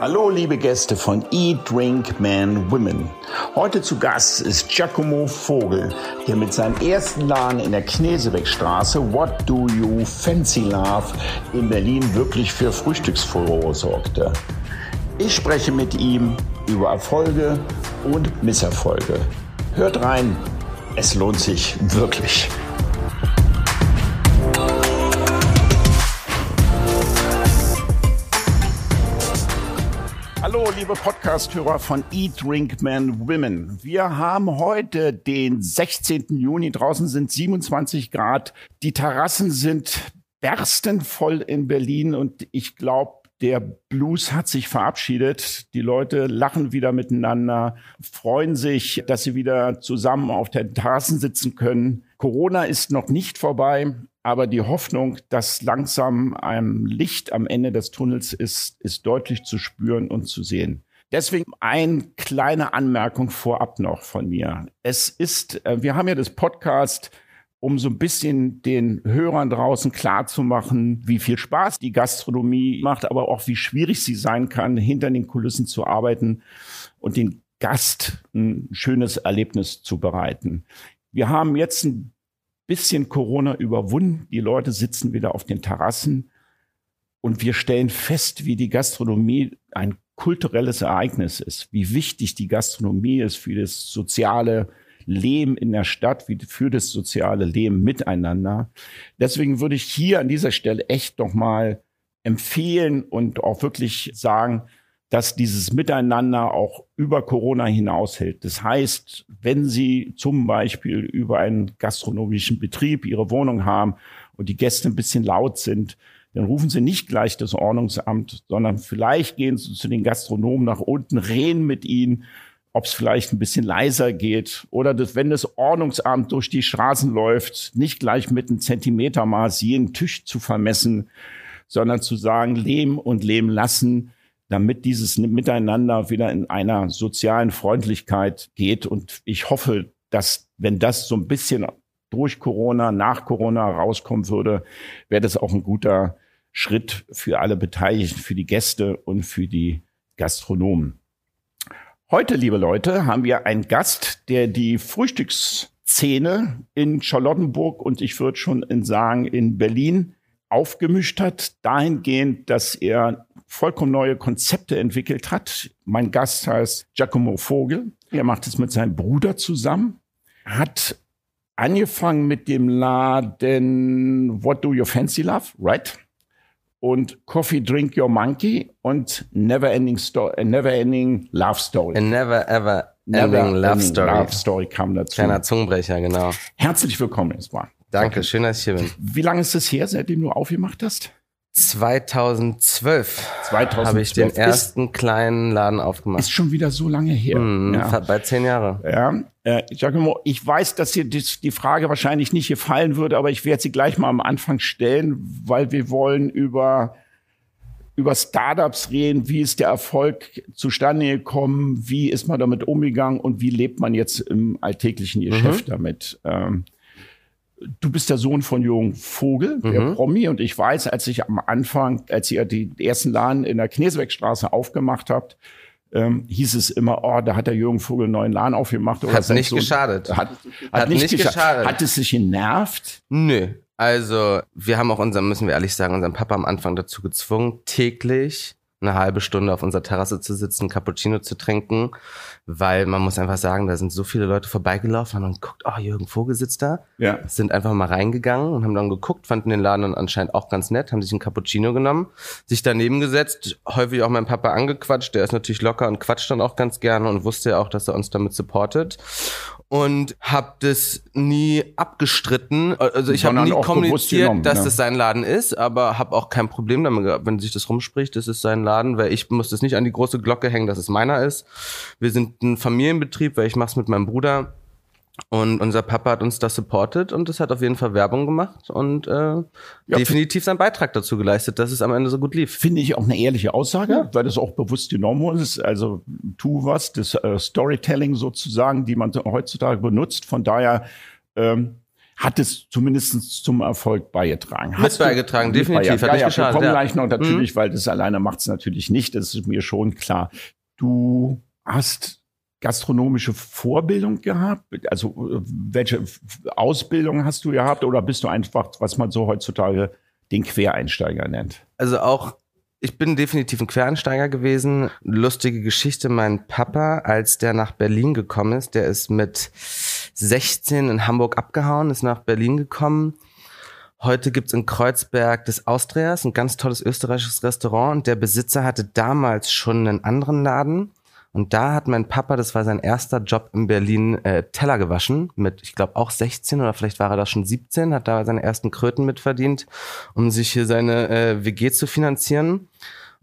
Hallo liebe Gäste von Eat, Drink, Man, Women. Heute zu Gast ist Giacomo Vogel, der mit seinem ersten Laden in der Knesebeckstraße What Do You Fancy Love in Berlin wirklich für Frühstücksfurore sorgte. Ich spreche mit ihm über Erfolge und Misserfolge. Hört rein, es lohnt sich wirklich. Liebe Podcast-Hörer von Eat, Drink, Man, Women. Wir haben heute den 16. Juni. Draußen sind 27 Grad. Die Terrassen sind berstenvoll in Berlin und ich glaube, der Blues hat sich verabschiedet. Die Leute lachen wieder miteinander, freuen sich, dass sie wieder zusammen auf den Terrassen sitzen können. Corona ist noch nicht vorbei, aber die Hoffnung, dass langsam ein Licht am Ende des Tunnels ist, ist deutlich zu spüren und zu sehen. Deswegen eine kleine Anmerkung vorab noch von mir. Es ist, äh, wir haben ja das Podcast um so ein bisschen den Hörern draußen klarzumachen, wie viel Spaß die Gastronomie macht, aber auch wie schwierig sie sein kann, hinter den Kulissen zu arbeiten und den Gast ein schönes Erlebnis zu bereiten. Wir haben jetzt ein bisschen Corona überwunden. Die Leute sitzen wieder auf den Terrassen und wir stellen fest, wie die Gastronomie ein kulturelles Ereignis ist, wie wichtig die Gastronomie ist für das soziale Leben in der Stadt, wie für das soziale Leben miteinander. Deswegen würde ich hier an dieser Stelle echt noch mal empfehlen und auch wirklich sagen, dass dieses Miteinander auch über Corona hinaushält. Das heißt, wenn Sie zum Beispiel über einen gastronomischen Betrieb Ihre Wohnung haben und die Gäste ein bisschen laut sind, dann rufen Sie nicht gleich das Ordnungsamt, sondern vielleicht gehen Sie zu den Gastronomen nach unten, reden mit ihnen ob es vielleicht ein bisschen leiser geht oder das, wenn das Ordnungsamt durch die Straßen läuft, nicht gleich mit einem Zentimetermaß jeden Tisch zu vermessen, sondern zu sagen, leben und leben lassen, damit dieses Miteinander wieder in einer sozialen Freundlichkeit geht. Und ich hoffe, dass wenn das so ein bisschen durch Corona, nach Corona rauskommen würde, wäre das auch ein guter Schritt für alle Beteiligten, für die Gäste und für die Gastronomen. Heute, liebe Leute, haben wir einen Gast, der die Frühstücksszene in Charlottenburg und ich würde schon sagen in Berlin aufgemischt hat, dahingehend, dass er vollkommen neue Konzepte entwickelt hat. Mein Gast heißt Giacomo Vogel. Er macht es mit seinem Bruder zusammen, hat angefangen mit dem Laden What Do You Fancy Love, right? und Coffee Drink Your Monkey und Never Ending, Sto äh, Never Ending Love Story. A never Ever Ending Never Love Ending Story. Love Story kam dazu. Kleiner Zungenbrecher, genau. Herzlich willkommen erstmal. Danke, schön, dass ich hier bin. Wie lange ist es her, seitdem du aufgemacht hast? 2012 2012 habe ich den ist, ersten kleinen Laden aufgemacht. ist schon wieder so lange her. Hm, ja. Bei zehn Jahre. Ja, äh, Giacomo, ich weiß, dass dir die Frage wahrscheinlich nicht gefallen würde, aber ich werde sie gleich mal am Anfang stellen, weil wir wollen über über Startups reden, wie ist der Erfolg zustande gekommen, wie ist man damit umgegangen und wie lebt man jetzt im alltäglichen Geschäft Mhm. damit. Ähm, du bist der Sohn von Jürgen Vogel, der Mhm. Promi, und ich weiß, als ich am Anfang, als ihr die ersten Laden in der Knesebeckstraße aufgemacht habt, ähm, hieß es immer, oh, da hat der Jürgen Vogel einen neuen Laden aufgemacht. Oder Hat nicht geschadet. Hat, hat, Hat nicht, nicht geschadet. geschadet. Hat es sich genervt? Nö. Also, wir haben auch unseren, müssen wir ehrlich sagen, unseren Papa am Anfang dazu gezwungen, täglich eine halbe Stunde auf unserer Terrasse zu sitzen, Cappuccino zu trinken, weil man muss einfach sagen, da sind so viele Leute vorbeigelaufen und geguckt, oh, Jürgen Vogel sitzt da. Ja. sind einfach mal reingegangen und haben dann geguckt, fanden den Laden dann anscheinend auch ganz nett, haben sich einen Cappuccino genommen, sich daneben gesetzt, häufig auch meinen Papa angequatscht, der ist natürlich locker und quatscht dann auch ganz gerne und wusste ja auch, dass er uns damit supportet und hab das nie abgestritten, also ich habe nie kommuniziert, genommen, dass ja. das sein Laden ist, aber habe auch kein Problem damit gehabt, wenn sich das rumspricht, das ist sein Laden, weil ich muss das nicht an die große Glocke hängen, dass es meiner ist. Wir sind ein Familienbetrieb, weil ich mach's mit meinem Bruder und unser Papa hat uns das supportet und das hat auf jeden Fall Werbung gemacht und äh, definitiv seinen Beitrag dazu geleistet, dass es am Ende so gut lief. Finde ich auch eine ehrliche Aussage, weil das auch bewusst genommen ist. Also tu was, das äh, Storytelling sozusagen, die man heutzutage benutzt. Von daher ähm, hat es zumindest zum Erfolg beigetragen. Mit beigetragen, definitiv. Mit beigetragen. Hat ja, ja, wir kommen ja. gleich noch natürlich, mhm. weil das alleine macht es natürlich nicht. Das ist mir schon klar. Du hast gastronomische Vorbildung gehabt? Also welche Ausbildung hast du gehabt oder bist du einfach, was man so heutzutage den Quereinsteiger nennt? Also auch ich bin definitiv ein Quereinsteiger gewesen. Lustige Geschichte, mein Papa, als der nach Berlin gekommen ist, der ist mit 16 in Hamburg abgehauen, ist nach Berlin gekommen. Heute gibt's in Kreuzberg des Austrias, ein ganz tolles österreichisches Restaurant. Und der Besitzer hatte damals schon einen anderen Laden. Und da hat mein Papa, das war sein erster Job in Berlin, äh, Teller gewaschen. Mit, ich glaube, auch 16 oder vielleicht war er da schon 17, hat da seine ersten Kröten mitverdient, um sich hier seine äh, WG zu finanzieren.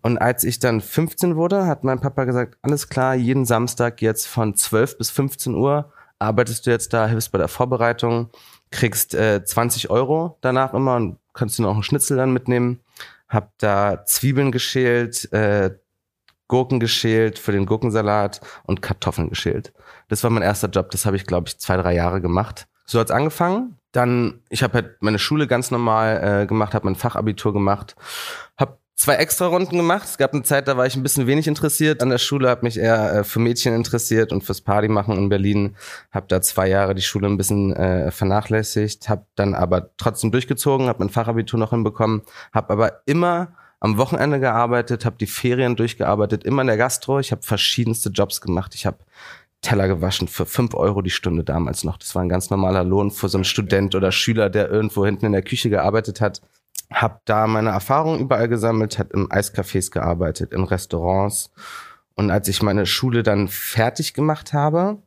Und als ich dann 15 wurde, hat mein Papa gesagt, alles klar, jeden Samstag jetzt von 12 bis 15 Uhr arbeitest du jetzt da, hilfst bei der Vorbereitung, kriegst äh, 20 Euro danach immer und kannst du noch einen Schnitzel dann mitnehmen. Hab da Zwiebeln geschält, äh, Gurken geschält für den Gurkensalat und Kartoffeln geschält. Das war mein erster Job. Das habe ich, glaube ich, zwei, drei Jahre gemacht. So hat's angefangen. Dann, ich habe halt meine Schule ganz normal äh, gemacht, habe mein Fachabitur gemacht, habe zwei extra Runden gemacht. Es gab eine Zeit, da war ich ein bisschen wenig interessiert an der Schule, habe mich eher äh, für Mädchen interessiert und fürs Party machen in Berlin. Habe da zwei Jahre die Schule ein bisschen äh, vernachlässigt, habe dann aber trotzdem durchgezogen, habe mein Fachabitur noch hinbekommen, habe aber immer am Wochenende gearbeitet, habe die Ferien durchgearbeitet, immer in der Gastro. Ich habe verschiedenste Jobs gemacht. Ich habe Teller gewaschen für fünf Euro die Stunde damals noch. Das war ein ganz normaler Lohn für so einen Student oder Schüler, der irgendwo hinten in der Küche gearbeitet hat. Hab da meine Erfahrungen überall gesammelt, hat in Eiscafés gearbeitet, in Restaurants. Und als ich meine Schule dann fertig gemacht habe,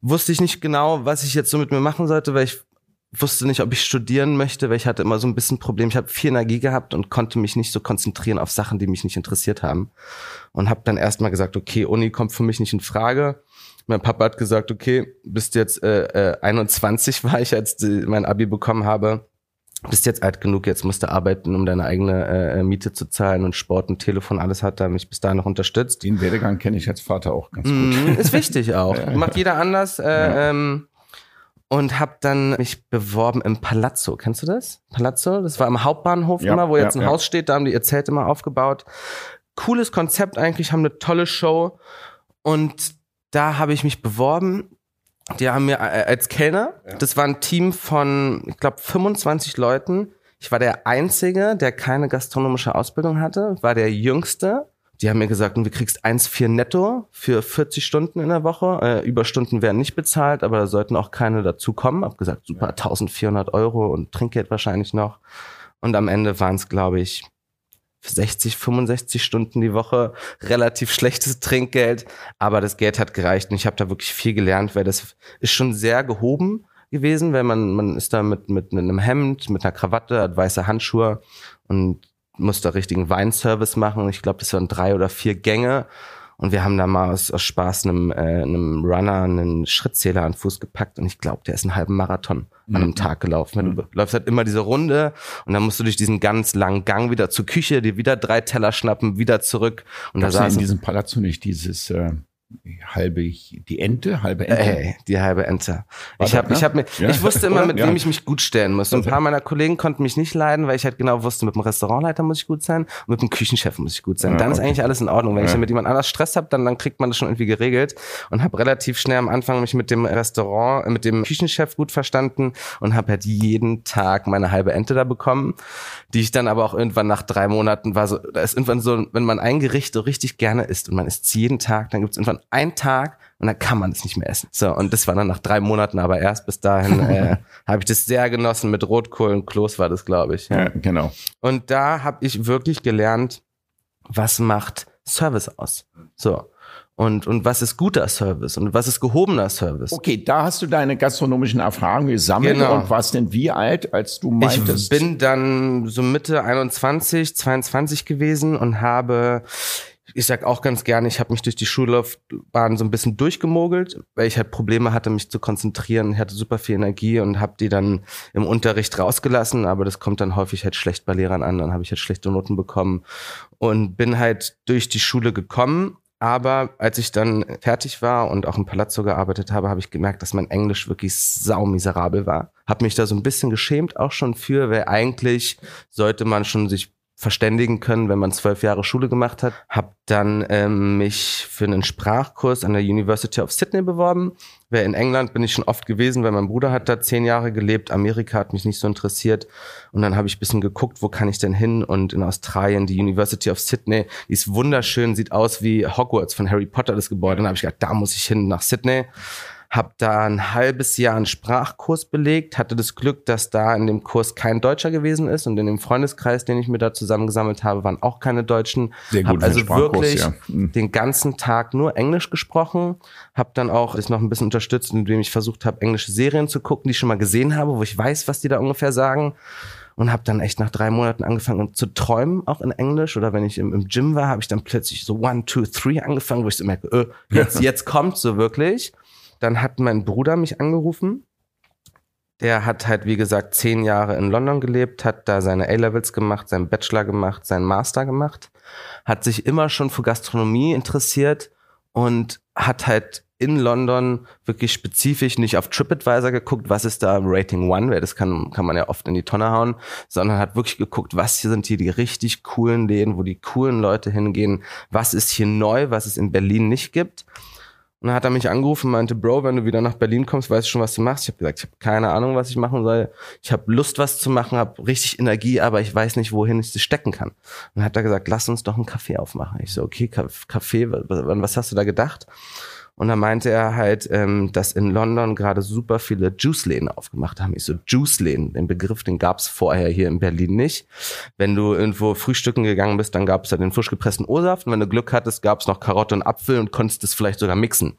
wusste ich nicht genau, was ich jetzt so mit mir machen sollte, weil ich wusste nicht, ob ich studieren möchte, weil ich hatte immer so ein bisschen Problem. Ich habe viel Energie gehabt und konnte mich nicht so konzentrieren auf Sachen, die mich nicht interessiert haben. Und habe dann erstmal gesagt, okay, Uni kommt für mich nicht in Frage. Mein Papa hat gesagt, okay, bist jetzt äh, äh, 21 war ich, als die, mein Abi bekommen habe. Bist jetzt alt genug, jetzt musst du arbeiten, um deine eigene äh, Miete zu zahlen und Sport und Telefon, alles hat er mich bis dahin noch unterstützt. Den Werdegang kenne ich als Vater auch ganz gut. Mm, ist wichtig auch. Macht jeder anders. Äh, ja. ähm, und habe dann mich beworben im Palazzo. Kennst du das? Palazzo, das war am Hauptbahnhof ja, immer, wo jetzt ja, ein ja. Haus steht, da haben die ihr Zelt immer aufgebaut. Cooles Konzept eigentlich, haben eine tolle Show und da habe ich mich beworben. Die haben mir äh, als Kellner, das war ein Team von, ich glaube, 25 Leuten. Ich war der Einzige, der keine gastronomische Ausbildung hatte, war der Jüngste die haben mir gesagt, du kriegst 1,4 netto für 40 Stunden in der Woche. Äh, Überstunden werden nicht bezahlt, aber da sollten auch keine dazukommen. Hab gesagt, super, 1400 Euro und Trinkgeld wahrscheinlich noch. Und am Ende waren es, glaube ich, 60, 65 Stunden die Woche, relativ schlechtes Trinkgeld, aber das Geld hat gereicht und ich habe da wirklich viel gelernt, weil das ist schon sehr gehoben gewesen, weil man man ist da mit mit einem Hemd, mit einer Krawatte, hat weiße Handschuhe und musste richtigen Weinservice machen. Ich glaube, das waren drei oder vier Gänge. Und wir haben da mal aus, aus Spaß einem, äh, einem Runner einen Schrittzähler an den Fuß gepackt und ich glaube, der ist einen halben Marathon mhm. an einem Tag gelaufen. Mhm. Du läufst halt immer diese Runde und dann musst du durch diesen ganz langen Gang wieder zur Küche, dir wieder drei Teller schnappen, wieder zurück. Und Gab's da saß in diesem Palazzo nicht dieses äh, halbe die Ente, halbe Ente. Ey, die halbe Ente. War ich habe ich habe mir ja. ich wusste immer mit ja. wem ich mich gut stellen muss. Und ein paar meiner Kollegen konnten mich nicht leiden, weil ich halt genau wusste, mit dem Restaurantleiter muss ich gut sein und mit dem Küchenchef muss ich gut sein. Ja, dann okay. ist eigentlich alles in Ordnung. Wenn ich dann mit jemand anders Stress habe, dann dann kriegt man das schon irgendwie geregelt und habe relativ schnell am Anfang mich mit dem Restaurant mit dem Küchenchef gut verstanden und habe halt jeden Tag meine halbe Ente da bekommen, die ich dann aber auch irgendwann nach drei Monaten war so da ist irgendwann so, wenn man ein Gericht so richtig gerne isst und man isst jeden Tag, dann gibt's irgendwann ein Tag und dann kann man es nicht mehr essen. So, und das war dann nach drei Monaten, aber erst bis dahin äh, habe ich das sehr genossen. Mit Rotkohl und Kloß war das, glaube ich. Ja. ja, genau. Und da habe ich wirklich gelernt, was macht Service aus. So. Und, und was ist guter Service und was ist gehobener Service? Okay, da hast du deine gastronomischen Erfahrungen gesammelt genau. und warst denn wie alt, als du meintest? Ich bin dann so Mitte 21, 22 gewesen und habe ich sag auch ganz gerne, ich habe mich durch die Schullaufbahn so ein bisschen durchgemogelt, weil ich halt Probleme hatte, mich zu konzentrieren. Ich hatte super viel Energie und habe die dann im Unterricht rausgelassen, aber das kommt dann häufig halt schlecht bei Lehrern an. Dann habe ich halt schlechte Noten bekommen und bin halt durch die Schule gekommen Aber als ich dann fertig war und auch im Palazzo gearbeitet habe, habe ich gemerkt, dass mein Englisch wirklich saumiserabel war. Hab mich da so ein bisschen geschämt auch schon für, weil eigentlich sollte man schon sich verständigen können, wenn man zwölf Jahre Schule gemacht hat. Hab dann ähm, mich für einen Sprachkurs an der University of Sydney beworben. Weil in England bin ich schon oft gewesen, weil mein Bruder hat da zehn Jahre gelebt. Amerika hat mich nicht so interessiert. Und dann habe ich bisschen geguckt, wo kann ich denn hin? Und in Australien, die University of Sydney, die ist wunderschön, sieht aus wie Hogwarts von Harry Potter, das Gebäude. Und dann habe ich gedacht, da muss ich hin nach Sydney habe da ein halbes Jahr einen Sprachkurs belegt, hatte das Glück, dass da in dem Kurs kein Deutscher gewesen ist und in dem Freundeskreis, den ich mir da zusammengesammelt habe, waren auch keine Deutschen. Sehr gut. Hab also wirklich ja. Mhm. den ganzen Tag nur Englisch gesprochen, habe dann auch das noch ein bisschen unterstützt, indem ich versucht habe, englische Serien zu gucken, die ich schon mal gesehen habe, wo ich weiß, was die da ungefähr sagen und habe dann echt nach drei Monaten angefangen zu träumen, auch in Englisch. Oder wenn ich im, im Gym war, habe ich dann plötzlich so One, Two, Three angefangen, wo ich so merke, äh, jetzt, jetzt kommt so wirklich. Dann hat mein Bruder mich angerufen. Der hat halt, wie gesagt, zehn Jahre in London gelebt, hat da seine A-Levels gemacht, seinen Bachelor gemacht, seinen Master gemacht, hat sich immer schon für Gastronomie interessiert und hat halt in London wirklich spezifisch nicht auf TripAdvisor geguckt, was ist da Rating One, weil das kann, kann man ja oft in die Tonne hauen, sondern hat wirklich geguckt, was hier sind hier die richtig coolen Läden, wo die coolen Leute hingehen, was ist hier neu, was es in Berlin nicht gibt und dann hat er mich angerufen und meinte, Bro, wenn du wieder nach Berlin kommst, weißt du schon, was du machst? Ich habe gesagt, ich habe keine Ahnung, was ich machen soll. Ich habe Lust, was zu machen, habe richtig Energie, aber ich weiß nicht, wohin ich sie stecken kann. Und dann hat er gesagt, lass uns doch einen Kaffee aufmachen. Ich so, okay, Kaffee, was hast du da gedacht? Und dann meinte er halt, ähm, dass in London gerade super viele Juice-Läden aufgemacht haben. Ich so, Juice-Läden, den Begriff, den gab's vorher hier in Berlin nicht. Wenn du irgendwo frühstücken gegangen bist, dann gab's da den frisch gepressten O-Saft. Und wenn du Glück hattest, gab's noch Karotte und Apfel und konntest es vielleicht sogar mixen.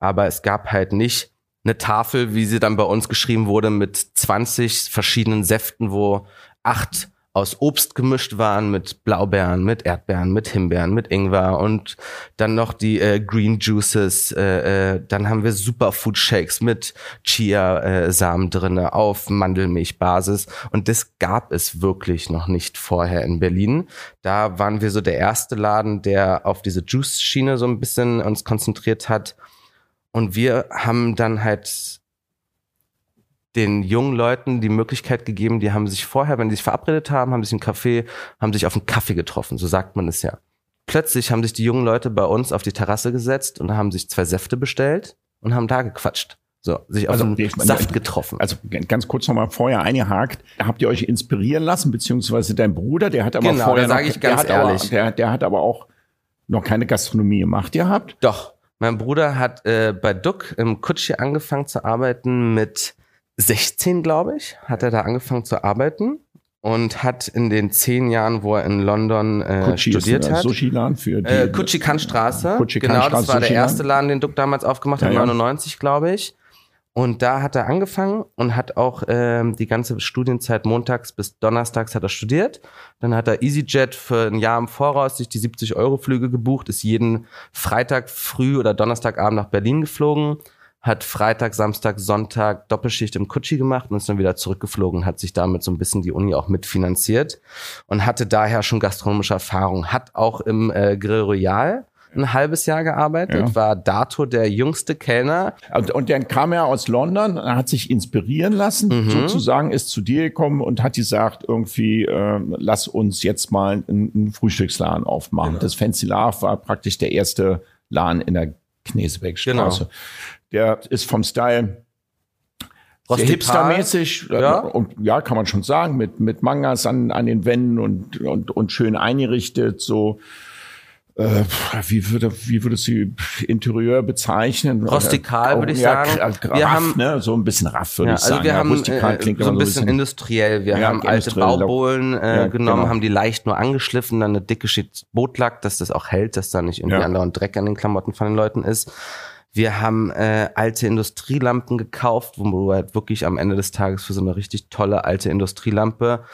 Aber es gab halt nicht eine Tafel, wie sie dann bei uns geschrieben wurde, mit 20 verschiedenen Säften, wo acht aus Obst gemischt waren mit Blaubeeren, mit Erdbeeren, mit Himbeeren, mit Ingwer und dann noch die äh, Green Juices. Äh, äh, dann haben wir Superfood Shakes mit Chia-Samen äh, drinne auf Mandelmilchbasis und das gab es wirklich noch nicht vorher in Berlin. Da waren wir so der erste Laden, der auf diese Juice-Schiene so ein bisschen uns konzentriert hat. Und wir haben dann halt den jungen Leuten die Möglichkeit gegeben, die haben sich vorher, wenn sie sich verabredet haben, haben sich einen Kaffee, haben sich auf einen Kaffee getroffen, so sagt man es ja. Plötzlich haben sich die jungen Leute bei uns auf die Terrasse gesetzt und haben sich zwei Säfte bestellt und haben da gequatscht. So, sich auf also, einen Saft getroffen. Also ganz kurz nochmal vorher eingehakt. Habt ihr euch inspirieren lassen, beziehungsweise dein Bruder, der hat aber genau, vorher sage ich ganz der ehrlich. Aber, der, der hat aber auch noch keine Gastronomie gemacht gehabt. Doch. Mein Bruder hat äh, bei Duck im Kutschi angefangen zu arbeiten mit 16, glaube ich, hat er da angefangen zu arbeiten und hat in den zehn Jahren, wo er in London äh, studiert hat, Sushi-Laden für die äh, Kutschi-Kannstraße. Genau, das war der erste Laden, den Duck damals aufgemacht hat, ja, 99, glaube ich. Und da hat er angefangen und hat auch ähm, die ganze Studienzeit montags bis donnerstags hat er studiert. Dann hat er EasyJet für ein Jahr im Voraus sich die 70 Euro Flüge gebucht, ist jeden Freitag früh oder Donnerstagabend nach Berlin geflogen hat Freitag, Samstag, Sonntag Doppelschicht im Kutschi gemacht und ist dann wieder zurückgeflogen, hat sich damit so ein bisschen die Uni auch mitfinanziert und hatte daher schon gastronomische Erfahrung. Hat auch im äh, Grill Royal ein halbes Jahr gearbeitet, ja. war dato der jüngste Kellner. Und, und dann kam er aus London, hat sich inspirieren lassen, mhm. sozusagen, ist zu dir gekommen und hat gesagt, irgendwie, äh, lass uns jetzt mal einen, einen Frühstücksladen aufmachen. Genau. Das Fancy Love war praktisch der erste Laden in der Knesebeckstraße. Genau. Der ist vom Style hipstermäßig ja. und ja, kann man schon sagen, mit, mit Mangas an, an den Wänden und, und, und schön eingerichtet, so äh, wie würde wie würde sie Interieur bezeichnen? Rustikal würde ich ja, sagen. wir raff, haben ne? so ein bisschen raff würde ja, ich also sagen. Wir haben Rustikal äh, klingt so ein bisschen, bisschen industriell. Wir haben alte Baubohlen äh, genommen, genau. haben die leicht nur angeschliffen, dann eine dicke Schicht Bootlack, dass das auch hält, dass da nicht irgendwie andauernd Dreck an den Klamotten von den Leuten ist. Wir haben äh, alte Industrielampen gekauft, wo du halt wirklich am Ende des Tages für so eine richtig tolle alte Industrielampe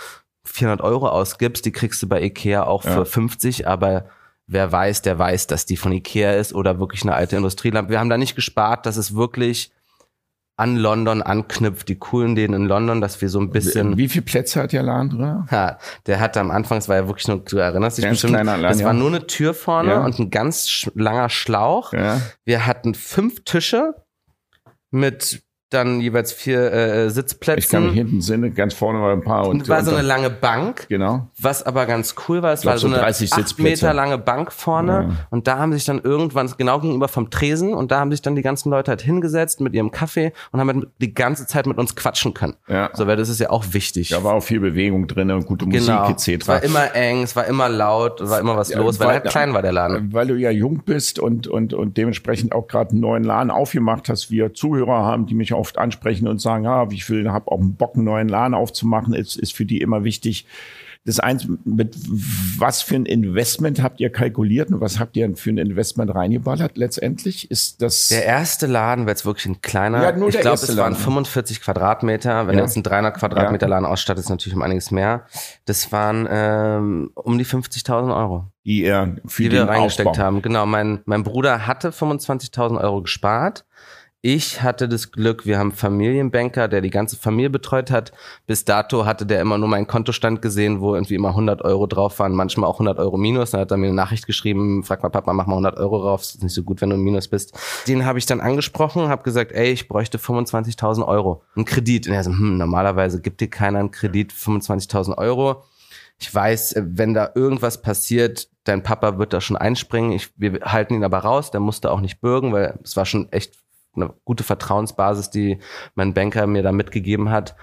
400 Euro ausgibst. Die kriegst du bei Ikea auch ja. für 50, aber wer weiß, der weiß, dass die von Ikea ist oder wirklich eine alte Industrielampe. Wir haben da nicht gespart, dass es wirklich an London anknüpft, die coolen Läden in London, dass wir so ein bisschen. Wie viele Plätze hat der Laden drin? Ja, der hatte am Anfang, es war ja wirklich nur, du erinnerst dich Ganz bestimmt, kleiner Laden, das ja. war nur eine Tür vorne Ja. und ein ganz langer Schlauch. Ja. Wir hatten fünf Tische mit dann jeweils vier äh, Ich Sitzplätzen. kann mich hinten sehen, ganz vorne war ein paar und, war so eine lange Bank. genau. Was aber ganz cool war, es glaub, war so eine 30 acht Sitzplätze. Meter lange Bank vorne und da haben sich dann irgendwann genau gegenüber vom Tresen und da haben sich dann die ganzen Leute halt hingesetzt mit ihrem Kaffee und haben halt die ganze Zeit mit uns quatschen können. Ja. So, weil das ist ja auch wichtig. Da war auch viel Bewegung drin und gute genau. Musik etc. Es war immer eng, es war immer laut, es war immer was los, weil, weil- halt klein war der Laden. Weil du ja jung bist und, und, und dementsprechend auch gerade einen neuen Laden aufgemacht hast. Wir Zuhörer haben, die mich oft ansprechen und sagen, ah, ich will, habe auch einen Bock, einen neuen Laden aufzumachen, ist, ist für die immer wichtig. Das eins, mit was für ein Investment habt ihr kalkuliert und was habt ihr für ein Investment reingeballert letztendlich? Ist das Der erste Laden war jetzt wirklich ein kleiner. Ja, nur ich glaube, es waren Laden. 45 Quadratmeter. Wenn Ja. jetzt ein 300 Quadratmeter Laden ausstattet, ist natürlich um einiges mehr. Das waren ähm, um die 50.000 Euro, die ihr für die wir reingesteckt Aufbau? haben. Genau, mein, mein Bruder hatte 25.000 Euro gespart. Ich hatte das Glück, wir haben einen Familienbanker, der die ganze Familie betreut hat. Bis dato hatte der immer nur meinen Kontostand gesehen, wo irgendwie immer 100 Euro drauf waren, manchmal auch 100 Euro minus. Dann hat er mir eine Nachricht geschrieben, frag mal Papa, mach mal 100 Euro rauf, ist nicht so gut, wenn du Minus bist. Den habe ich dann angesprochen, habe gesagt, ey, ich bräuchte 25.000 Euro, einen Kredit. Und er so, hm, normalerweise gibt dir keiner einen Kredit, 25.000 Euro. Ich weiß, wenn da irgendwas passiert, dein Papa wird da schon einspringen. Ich, wir halten ihn aber raus, der musste auch nicht bürgen, weil es war schon echt eine gute Vertrauensbasis, die mein Banker mir da mitgegeben hat.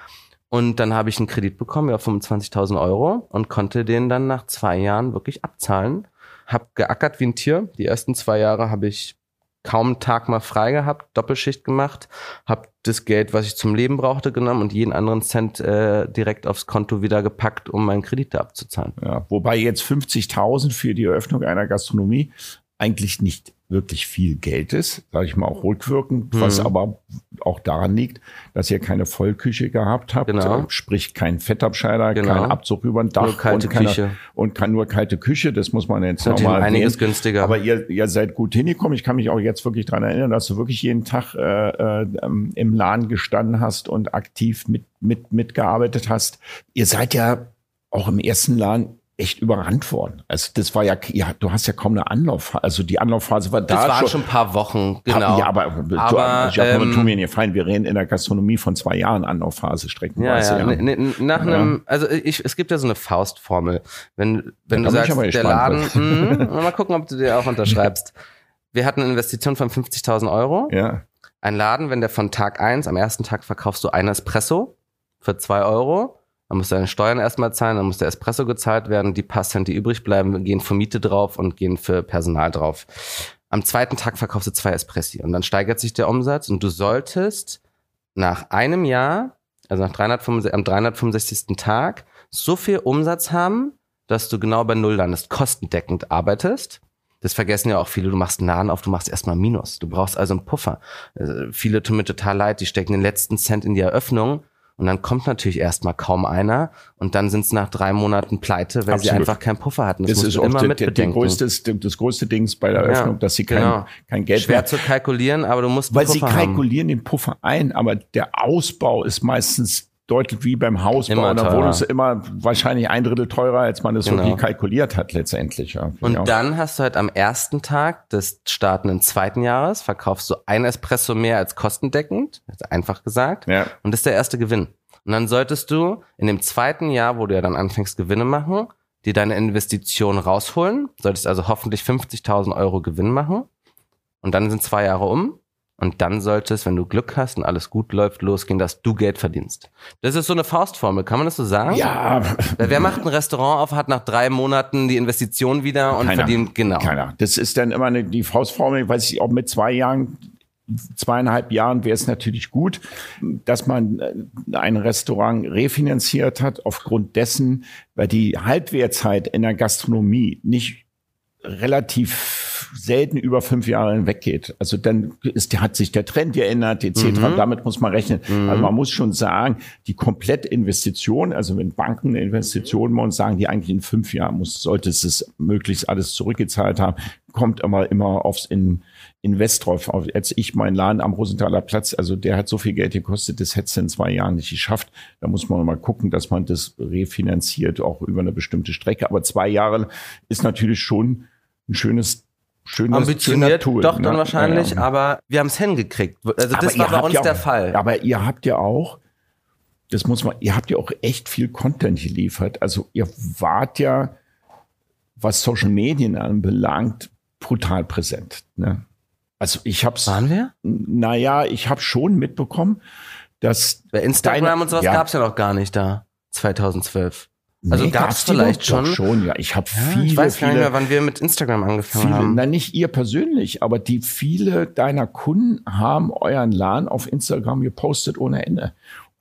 Und dann habe ich einen Kredit bekommen, ja, 25.000 Euro und konnte den dann nach zwei Jahren wirklich abzahlen. Hab geackert wie ein Tier. Die ersten zwei Jahre habe ich kaum einen Tag mal frei gehabt, Doppelschicht gemacht, habe das Geld, was ich zum Leben brauchte, genommen und jeden anderen Cent äh, direkt aufs Konto wieder gepackt, um meinen Kredit da abzuzahlen. Ja, wobei jetzt 50.000 für die Eröffnung einer Gastronomie eigentlich nicht wirklich viel Geld ist, sage ich mal auch rückwirkend, was Mhm. aber auch daran liegt, dass ihr keine Vollküche gehabt habt, Genau. äh, sprich kein Fettabscheider, Genau. kein Abzug über ein Dach Nur kalte und, keine, Küche. und kann nur kalte Küche, das muss man jetzt nochmal einiges erwähnen. günstiger. Aber ihr, ihr seid gut hingekommen. Ich kann mich auch jetzt wirklich dran erinnern, dass du wirklich jeden Tag äh, äh, ähm, im Laden gestanden hast und aktiv mit, mit, mitgearbeitet hast. Ihr seid ja auch im ersten Laden echt überrannt worden. Also das war ja, ja du hast ja kaum eine Anlaufphase. Also die Anlaufphase war da das waren schon ein paar Wochen, genau. Ja, aber, du, Aber, ich hab, ähm, tu mir nicht fein, wir reden in der Gastronomie von zwei Jahren Anlaufphase Ja, streckenweise. ja. Ne, ne, nach einem, also ich, es gibt ja so eine Faustformel. Wenn, wenn Da du sagst, der Laden, mh, mal gucken, ob du dir auch unterschreibst. Wir hatten eine Investition von 50.000 Euro. ja. Ein Laden, wenn der von Tag eins am ersten Tag verkaufst du einen Espresso für zwei Euro. Dann musst du deine Steuern erstmal zahlen, dann muss der Espresso gezahlt werden. Die paar Cent, die übrig bleiben, gehen für Miete drauf und gehen für Personal drauf. Am zweiten Tag verkaufst du zwei Espressi und dann steigert sich der Umsatz und du solltest nach einem Jahr, also nach 365, am 365. Tag, so viel Umsatz haben, dass du genau bei Null landest, kostendeckend arbeitest. Das vergessen ja auch viele. Du machst einen Laden auf, du machst erstmal Minus. Du brauchst also einen Puffer. Äh, viele tun mir total leid, die stecken den letzten Cent in die Eröffnung und dann kommt natürlich erstmal kaum einer und dann sind es nach drei Monaten pleite, weil sie Absolut. einfach keinen Puffer hatten. Das, musst ist immer mit die bedenken. größte, das größte Ding bei der Eröffnung, Ja, dass sie kein, genau. kein Geld Schwer mehr zu kalkulieren, aber du musst Weil sie Puffer haben. kalkulieren den Puffer ein, aber der Ausbau ist meistens deutlich wie beim Hausbau Immer in der teurer. Wohnung ist immer wahrscheinlich ein Drittel teurer, als man es Genau. wirklich kalkuliert hat letztendlich. Ja. Und ja. dann hast du halt am ersten Tag des startenden zweiten Jahres, verkaufst du ein Espresso mehr als kostendeckend, einfach gesagt, Ja. und das ist der erste Gewinn. Und dann solltest du in dem zweiten Jahr, wo du ja dann anfängst, Gewinne machen, dir deine Investition rausholen, solltest also hoffentlich 50.000 Euro Gewinn machen. Und dann sind zwei Jahre um. Und dann sollte es, wenn du Glück hast und alles gut läuft, losgehen, dass du Geld verdienst. Das ist so eine Faustformel, kann man das so sagen? ja, Wer macht ein Restaurant auf, hat nach drei Monaten die Investition wieder und Keiner. verdient, genau. keiner. Das ist dann immer eine, die Faustformel, weiß ich auch mit zwei Jahren, zweieinhalb Jahren wäre es natürlich gut, dass man äh, ein Restaurant refinanziert hat aufgrund dessen, weil die Halbwertzeit in der Gastronomie nicht relativ selten über fünf Jahre hinweg geht. Also dann ist, hat sich der Trend geändert, etc. Mhm. Damit muss man rechnen. Mhm. Also man muss schon sagen, die komplette Investition, also wenn Banken eine Investition machen und sagen, die eigentlich in fünf Jahren muss, sollte es möglichst alles zurückgezahlt haben, kommt immer, immer aufs in, Invest drauf. Als ich meinen Laden am Rosenthaler Platz, also der hat so viel Geld gekostet, das hätte es in zwei Jahren nicht geschafft. Da muss man mal gucken, dass man das refinanziert, auch über eine bestimmte Strecke. Aber zwei Jahre ist natürlich schon ein schönes schönes ambitioniert Tool, doch dann ne? wahrscheinlich, ja, ja. aber wir haben es hingekriegt. Also das war bei uns ja der Fall. Aber ihr habt ja auch, das muss man, ihr habt ja auch echt viel Content geliefert. Also ihr wart ja, was Social Medien anbelangt, brutal präsent. Ne? Also ich hab's. Waren wir? Naja, ich habe schon mitbekommen, dass. Bei Instagram deine, und sowas ja, gab's ja noch gar nicht da, 2012. Also nee, gab's vielleicht schon. schon. Ja, ich habe ja, viele. Ich weiß gar nicht mehr, wann wir mit Instagram angefangen viele, haben. Na, nicht ihr persönlich, aber die viele deiner Kunden haben euren Laden auf Instagram gepostet ohne Ende.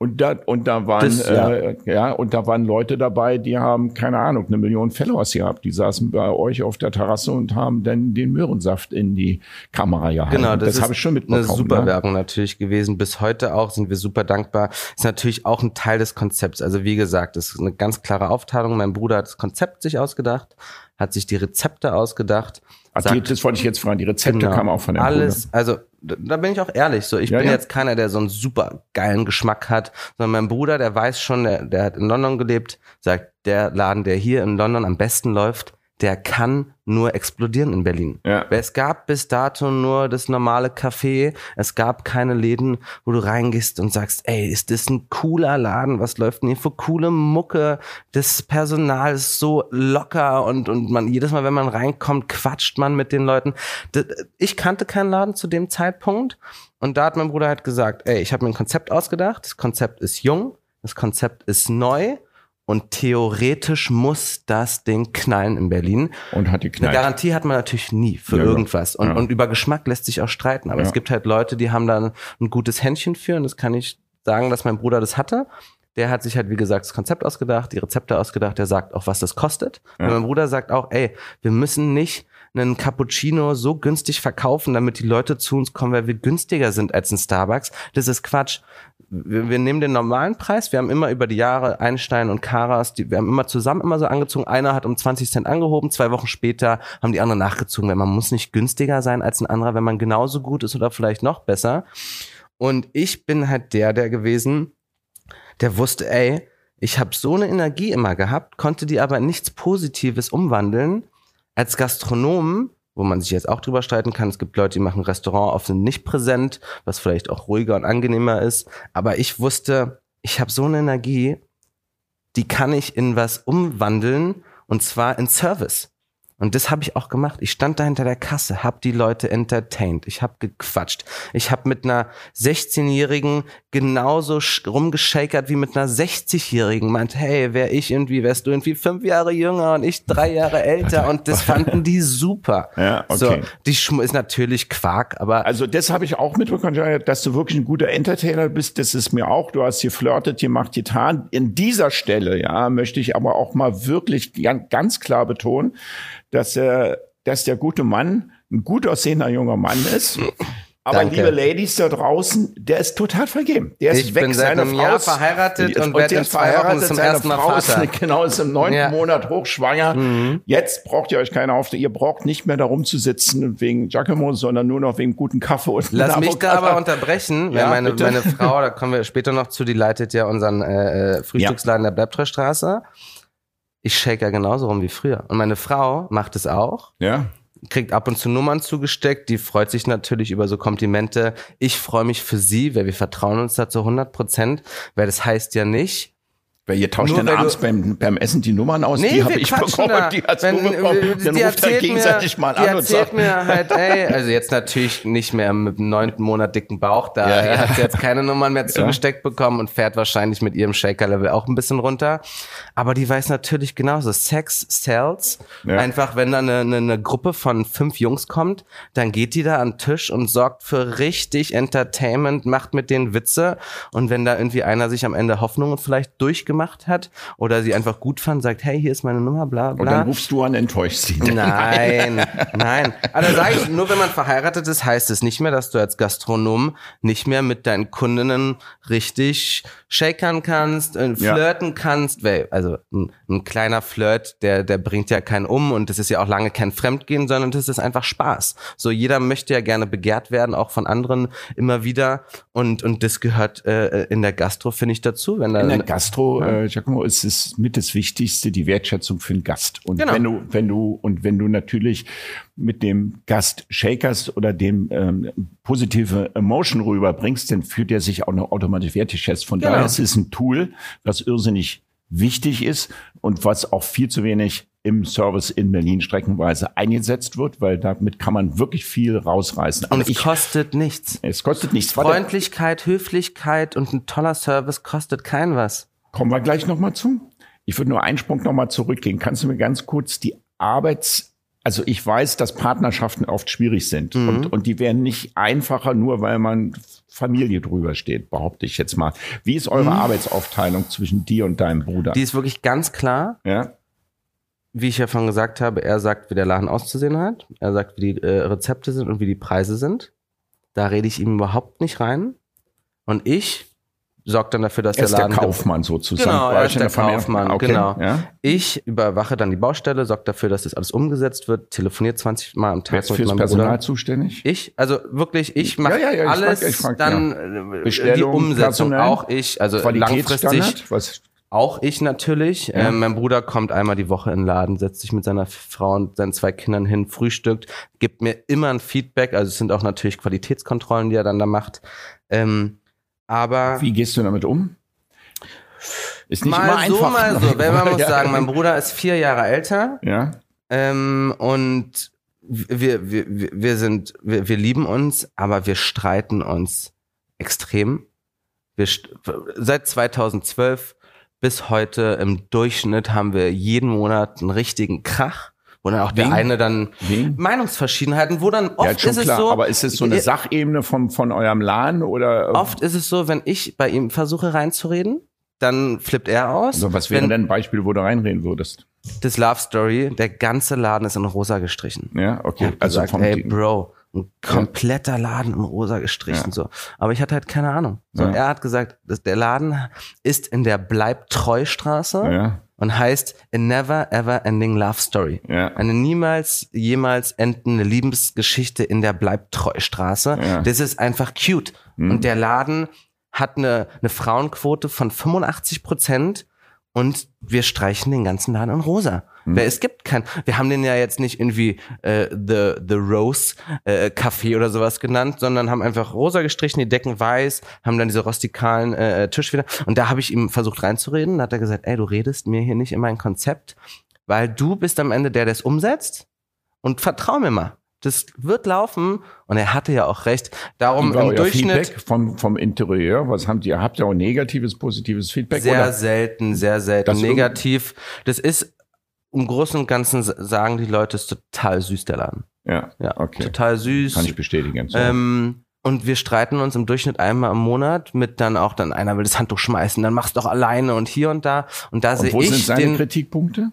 Und da, und da waren, das, ja. Äh, ja, und da waren Leute dabei, die haben, keine Ahnung, eine Million Followers gehabt. Die saßen bei euch auf der Terrasse und haben dann den Möhrensaft in die Kamera gehalten. Genau, das, das habe ich schon mitbekommen. Eine super ne? Werbung natürlich gewesen. Bis heute auch sind wir super dankbar. Ist natürlich auch ein Teil des Konzepts. Also wie gesagt, ist eine ganz klare Aufteilung. Mein Bruder hat das Konzept sich ausgedacht, hat sich die Rezepte ausgedacht. Ach, sagt, das wollte ich jetzt fragen. Die Rezepte genau, kamen auch von dem Alles, Bruder. also da bin ich auch ehrlich. So, ich ja, bin ja. jetzt keiner, der so einen super geilen Geschmack hat, sondern mein Bruder, der weiß schon, der, der hat in London gelebt, sagt, der Laden, der hier in London am besten läuft, der kann nur explodieren in Berlin. Ja. Es gab bis dato nur das normale Café. Es gab keine Läden, wo du reingehst und sagst, ey, ist das ein cooler Laden? Was läuft denn hier für coole Mucke? Das Personal ist so locker und, und man, jedes Mal, wenn man reinkommt, quatscht man mit den Leuten. Ich kannte keinen Laden zu dem Zeitpunkt. Und da hat mein Bruder halt gesagt, ey, ich habe mir ein Konzept ausgedacht. Das Konzept ist jung. Das Konzept ist neu und theoretisch muss das Ding knallen in Berlin. Und hat die knallt. Eine Garantie hat man natürlich nie für ja, irgendwas. Und, ja. und über Geschmack lässt sich auch streiten. Aber ja. es gibt halt Leute, die haben da ein gutes Händchen für. Und das kann ich sagen, dass mein Bruder das hatte. Der hat sich halt, wie gesagt, das Konzept ausgedacht, die Rezepte ausgedacht. Der sagt auch, was das kostet. Und mein Bruder sagt auch, ey, wir müssen nicht einen Cappuccino so günstig verkaufen, damit die Leute zu uns kommen, weil wir günstiger sind als ein Starbucks. Das ist Quatsch wir, wir nehmen den normalen Preis. Wir haben immer über die Jahre Einstein und Karas, die, wir haben immer zusammen immer so angezogen. Einer hat um 20 Cent angehoben, zwei Wochen später haben die anderen nachgezogen, weil man muss nicht günstiger sein als ein anderer, wenn man genauso gut ist oder vielleicht noch besser. Und ich bin halt der, der gewesen, der wusste, ey, ich habe so eine Energie immer gehabt, konnte die aber nichts Positives umwandeln. Als Gastronom wo man sich jetzt auch drüber streiten kann. Es gibt Leute, die machen Restaurant oft nicht präsent, was vielleicht auch ruhiger und angenehmer ist. Aber ich wusste, ich habe so eine Energie, die kann ich in was umwandeln und zwar in Service. Und das habe ich auch gemacht. Ich stand da hinter der Kasse, habe die Leute entertained, ich habe gequatscht. Ich habe mit einer 16-Jährigen genauso rumgeschakert wie mit einer 60-Jährigen. Meint, hey, wär ich irgendwie, wärst du irgendwie fünf Jahre jünger und ich drei Jahre älter. Und das fanden die super. Ja, okay. So, die Schm ist natürlich Quark, aber. Also das habe ich auch mitbekommen, dass du wirklich ein guter Entertainer bist. Das ist mir auch. Du hast hier flirtet, hier macht getan. In dieser Stelle, ja, möchte ich aber auch mal wirklich ganz klar betonen, dass, er, dass der gute Mann ein gut aussehender junger Mann ist. Aber Danke. liebe Ladies da draußen, der ist total vergeben. Der ist ich weg. bin seit einem Frau Jahr verheiratet und, und werde Wochen zum ersten Mal Frau Vater. Ist, genau, ist im neunten ja. Monat hochschwanger. Mhm. Jetzt braucht ihr euch keine Aufsicht. Ihr braucht nicht mehr darum zu sitzen wegen Giacomo, sondern nur noch wegen guten Kaffee und Lass mich da aber unterbrechen. Ja, meine, meine Frau, da kommen wir später noch zu, die leitet ja unseren äh, äh Frühstücksladen ja. der Bleibtreustraße ich shake ja genauso rum wie früher. Und meine Frau macht es auch. Ja. Kriegt ab und zu Nummern zugesteckt. Die freut sich natürlich über so Komplimente. Ich freue mich für sie, weil wir vertrauen uns da zu 100 Prozent. Weil das heißt ja nicht, weil ihr tauscht dann abends beim, beim Essen die Nummern aus, nee, die habe ich bekommen, da. die hat Wenn, bekommen. Äh, dann ruft er gegenseitig mir, mal an und sagt. mir halt, ey, also jetzt natürlich nicht mehr mit einem neunten Monat dicken Bauch, da ja, ja. hat jetzt keine Nummern mehr zugesteckt ja. bekommen und fährt wahrscheinlich mit ihrem Shaker-Level auch ein bisschen runter. Aber die weiß natürlich genauso, Sex sells. Einfach, wenn da eine, eine, eine Gruppe von fünf Jungs kommt, dann geht die da an den Tisch und sorgt für richtig Entertainment, macht mit denen Witze und wenn da irgendwie einer sich am Ende Hoffnungen vielleicht durchgemacht gemacht hat oder sie einfach gut fand, sagt, hey, hier ist meine Nummer, bla bla. Und dann rufst du an, enttäuscht sie. Nein, nein. Da sage ich, nur wenn man verheiratet ist, heißt es nicht mehr, dass du als Gastronom nicht mehr mit deinen Kundinnen richtig shakern kannst, äh, Ja. flirten kannst. Weil, also ein, ein kleiner Flirt, der, der bringt ja keinen um und das ist ja auch lange kein Fremdgehen, sondern das ist einfach Spaß. So jeder möchte ja gerne begehrt werden, auch von anderen immer wieder. Und, und das gehört äh, in der Gastro, finde ich, dazu. Wenn da, In der Gastro, äh, Giacomo, ist es mit das Wichtigste, die Wertschätzung für den Gast. Und Genau. wenn du, wenn du, und wenn du natürlich mit dem Gast shakerst oder dem ähm, positive Emotion rüberbringst, dann fühlt er sich auch noch automatisch wertgeschätzt. Von Genau. daher es ist ein Tool, was irrsinnig wichtig ist und was auch viel zu wenig im Service in Berlin streckenweise eingesetzt wird, weil damit kann man wirklich viel rausreißen. und Aber es ich, kostet nichts. es kostet nichts. Freundlichkeit, Höflichkeit und ein toller Service kostet kein was. Kommen wir gleich nochmal zu. Ich würde nur einen Sprung nochmal zurückgehen. Kannst du mir ganz kurz die Arbeits... Also ich weiß, dass Partnerschaften oft schwierig sind Mhm. und, und die werden nicht einfacher, nur weil man Familie drüber steht, behaupte ich jetzt mal. Wie ist eure Arbeitsaufteilung zwischen dir und deinem Bruder? Mhm. Die ist wirklich ganz klar. ja? Wie ich ja schon gesagt habe, er sagt, wie der Laden auszusehen hat. Er sagt, wie die äh, Rezepte sind und wie die Preise sind. Da rede ich ihm überhaupt nicht rein. Und ich sorge dann dafür, dass Er der der Laden Kaufmann sozusagen. Genau, er ist der? Kaufmann, Okay, genau. Ja? Ich überwache dann die Baustelle, sorge dafür, dass das alles umgesetzt wird, telefoniert 20 Mal am Wer Tag ist fürs meinem Personal Bruder. zuständig? Ich, also wirklich, ich mache Ja, ja, alles, frag- frag, dann äh, die Umsetzung Personal, auch ich, also langfristig? Was? auch ich natürlich. Ja. Ähm, mein Bruder kommt einmal die Woche in den Laden, setzt sich mit seiner Frau und seinen zwei Kindern hin, frühstückt, gibt mir immer ein Feedback. Also es sind auch natürlich Qualitätskontrollen, die er dann da macht. Ähm, aber Wie gehst du damit um? Ist nicht immer mal einfach. so, mal so. Wenn man muss Ja. sagen, mein Bruder ist vier Jahre älter Ja, ähm, und wir, wir, wir, sind, wir, wir lieben uns, aber wir streiten uns extrem. Wir, seit 2012 bis heute im Durchschnitt haben wir jeden Monat einen richtigen Krach, wo dann auch der Wegen? eine dann Wegen? Meinungsverschiedenheiten, wo dann oft ja, schon ist es klar. so, aber ist es so eine Ja, Sachebene von, von eurem Laden oder? äh, oft ist es so, wenn ich bei ihm versuche reinzureden, dann flippt er aus. Also was wäre wenn denn ein Beispiel, wo du reinreden würdest? das Love Story, der ganze Laden ist in rosa gestrichen. Ja, okay. Also Also vom ey, Bro, ein kompletter Laden in rosa gestrichen Ja. so. Aber ich hatte halt keine Ahnung. So, Ja. er hat gesagt, dass der Laden ist in der Bleib treu Straße ja, und heißt A Never Ever Ending Love Story. ja. Eine niemals jemals endende Liebesgeschichte in der Bleib treu Straße. Ja. Das ist einfach cute. Mhm. Und der Laden hat eine, eine Frauenquote von 85 Prozent und wir streichen den ganzen Laden in rosa. Weil es gibt kein, wir haben den ja jetzt nicht irgendwie äh, The, The Rose äh, Café oder sowas genannt, sondern haben einfach rosa gestrichen, die Decken weiß, haben dann diese rustikalen äh, Tisch wieder. Und da habe ich ihm versucht reinzureden, da hat er gesagt, ey, du redest mir hier nicht in mein Konzept, weil du bist am Ende der, der es umsetzt und vertrau mir mal. Das wird laufen und er hatte ja auch recht. Darum im euer Durchschnitt Feedback vom, vom Interieur? Was habt ihr? Habt ihr auch negatives, positives Feedback? sehr oder? selten, sehr selten Das negativ. Das ist im Großen und Ganzen sagen die Leute, es ist total süß der Laden. Ja, Ja, okay. total süß. Kann ich bestätigen. So. Ähm, und wir streiten uns im Durchschnitt einmal im Monat mit dann auch dann einer will das Handtuch schmeißen, dann mach's doch alleine und hier und da. Und da sehe Und wo sind ich seine den, Kritikpunkte?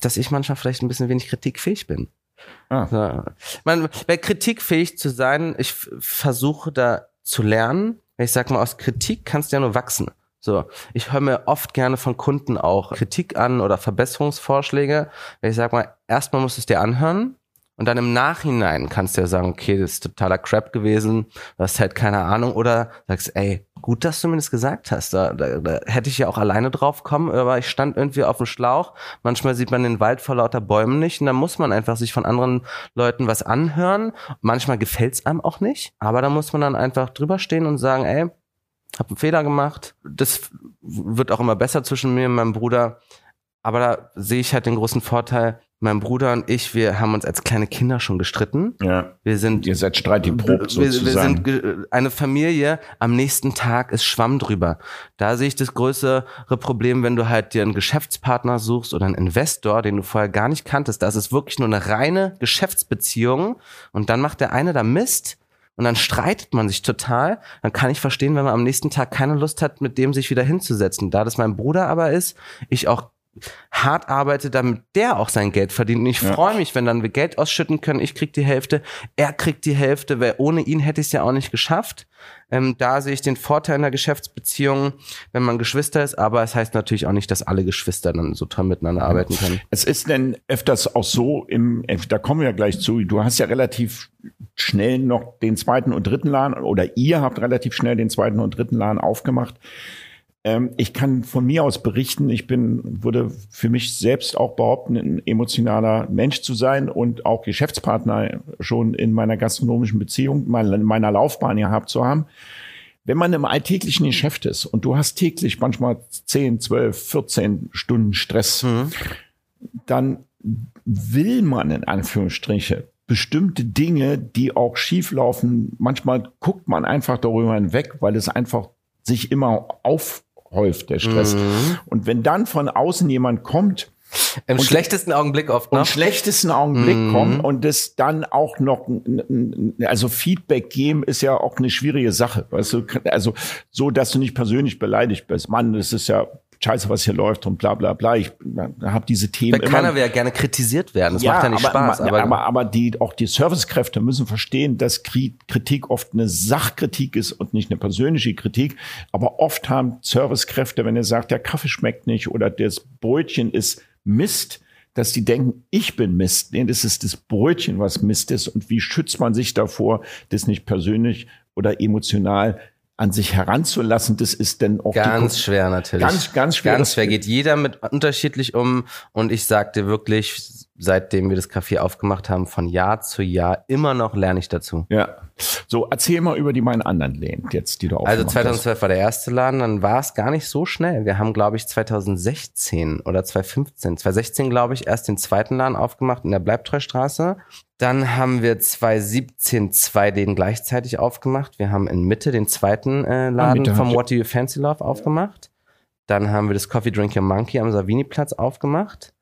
dass ich manchmal vielleicht ein bisschen wenig kritikfähig bin. Ah. Ja. Man, bei kritikfähig zu sein, ich versuche da zu lernen. Ich sag mal, aus Kritik kannst du ja nur wachsen. So, ich höre mir oft gerne von Kunden auch Kritik an oder Verbesserungsvorschläge. Ich sag mal, erstmal musst du es dir anhören und dann im Nachhinein kannst du ja sagen, okay, das ist totaler Crap gewesen, du hast halt keine Ahnung oder sagst, ey, gut, dass du mir das gesagt hast. Da, da, da hätte ich ja auch alleine drauf kommen, aber ich stand irgendwie auf dem Schlauch. Manchmal sieht man den Wald vor lauter Bäumen nicht und dann muss man einfach sich von anderen Leuten was anhören. Manchmal gefällt's einem auch nicht, aber da muss man dann einfach drüber stehen und sagen, ey, hab einen Fehler gemacht. Das wird auch immer besser zwischen mir und meinem Bruder. Aber da sehe ich halt den großen Vorteil, mein Bruder und ich, wir haben uns als kleine Kinder schon gestritten. Ja. Wir sind Ihr seid streitgeprobt wir, wir sozusagen. sind eine Familie, am nächsten Tag ist Schwamm drüber. Da sehe ich das größere Problem, wenn du halt dir einen Geschäftspartner suchst oder einen Investor, den du vorher gar nicht kanntest. Da ist es wirklich nur eine reine Geschäftsbeziehung und dann macht der eine da Mist und dann streitet man sich total, dann kann ich verstehen, wenn man am nächsten Tag keine Lust hat, mit dem sich wieder hinzusetzen. Da das mein Bruder aber ist, ich auch hart arbeite, damit der auch sein Geld verdient. Und ich ja. freue mich, wenn dann wir Geld ausschütten können. Ich krieg die Hälfte, er kriegt die Hälfte, weil ohne ihn hätte ich es ja auch nicht geschafft. Ähm, da sehe ich den Vorteil in der Geschäftsbeziehung, wenn man Geschwister ist, aber es heißt natürlich auch nicht, dass alle Geschwister dann so toll miteinander arbeiten können. Es ist denn öfters auch so, im, da kommen wir ja gleich zu, du hast ja relativ schnell noch den zweiten und dritten Laden oder ihr habt relativ schnell den zweiten und dritten Laden aufgemacht. Ähm, ich kann von mir aus berichten, ich bin, würde für mich selbst auch behaupten, ein emotionaler Mensch zu sein und auch Geschäftspartner schon in meiner gastronomischen Beziehung, in meiner Laufbahn gehabt zu haben. Wenn man im alltäglichen Geschäft ist und du hast täglich manchmal 10, 12, 14 Stunden Stress, mhm. dann will man in Anführungsstriche bestimmte Dinge, die auch schief laufen. Manchmal guckt man einfach darüber hinweg, weil es einfach sich immer auf, häuft, der Stress. Mhm. Und wenn dann von außen jemand kommt, im schlechtesten Augenblick oft, ne? Im schlechtesten Augenblick mhm. kommt und das dann auch noch, also Feedback geben ist ja auch eine schwierige Sache. Weißt du, also so, dass du nicht persönlich beleidigt bist. Mann, das ist ja scheiße, was hier läuft und bla bla bla. Ich habe diese Themen. Weil keiner will ja gerne kritisiert werden. Das ja, macht ja nicht aber, Spaß. Aber, aber, aber die, auch die Servicekräfte müssen verstehen, dass Kritik oft eine Sachkritik ist und nicht eine persönliche Kritik. Aber oft haben Servicekräfte, wenn er sagt, der Kaffee schmeckt nicht oder das Brötchen ist Mist, dass die denken, ich bin Mist. Nee, das ist das Brötchen, was Mist ist. Und wie schützt man sich davor, das nicht persönlich oder emotional an sich heranzulassen, das ist dann auch ganz schwer natürlich. Ganz, ganz schwer. Ganz schwer geht jeder mit unterschiedlich um und ich sagte wirklich, seitdem wir das Café aufgemacht haben, von Jahr zu Jahr immer noch lerne ich dazu. Ja. So, erzähl mal über die meinen anderen Läden jetzt, die du Also 2012 hast. war der erste Laden, dann war es gar nicht so schnell. Wir haben, glaube ich, 2016 oder 2015, 2016, glaube ich, erst den zweiten Laden aufgemacht in der Bleibtreustraße. Dann haben wir 2017 zwei Läden gleichzeitig aufgemacht. Wir haben in Mitte den zweiten äh, Laden ah, vom What Do You Fancy Love aufgemacht. Dann haben wir das Coffee Drink Your Monkey am Savini-Platz aufgemacht.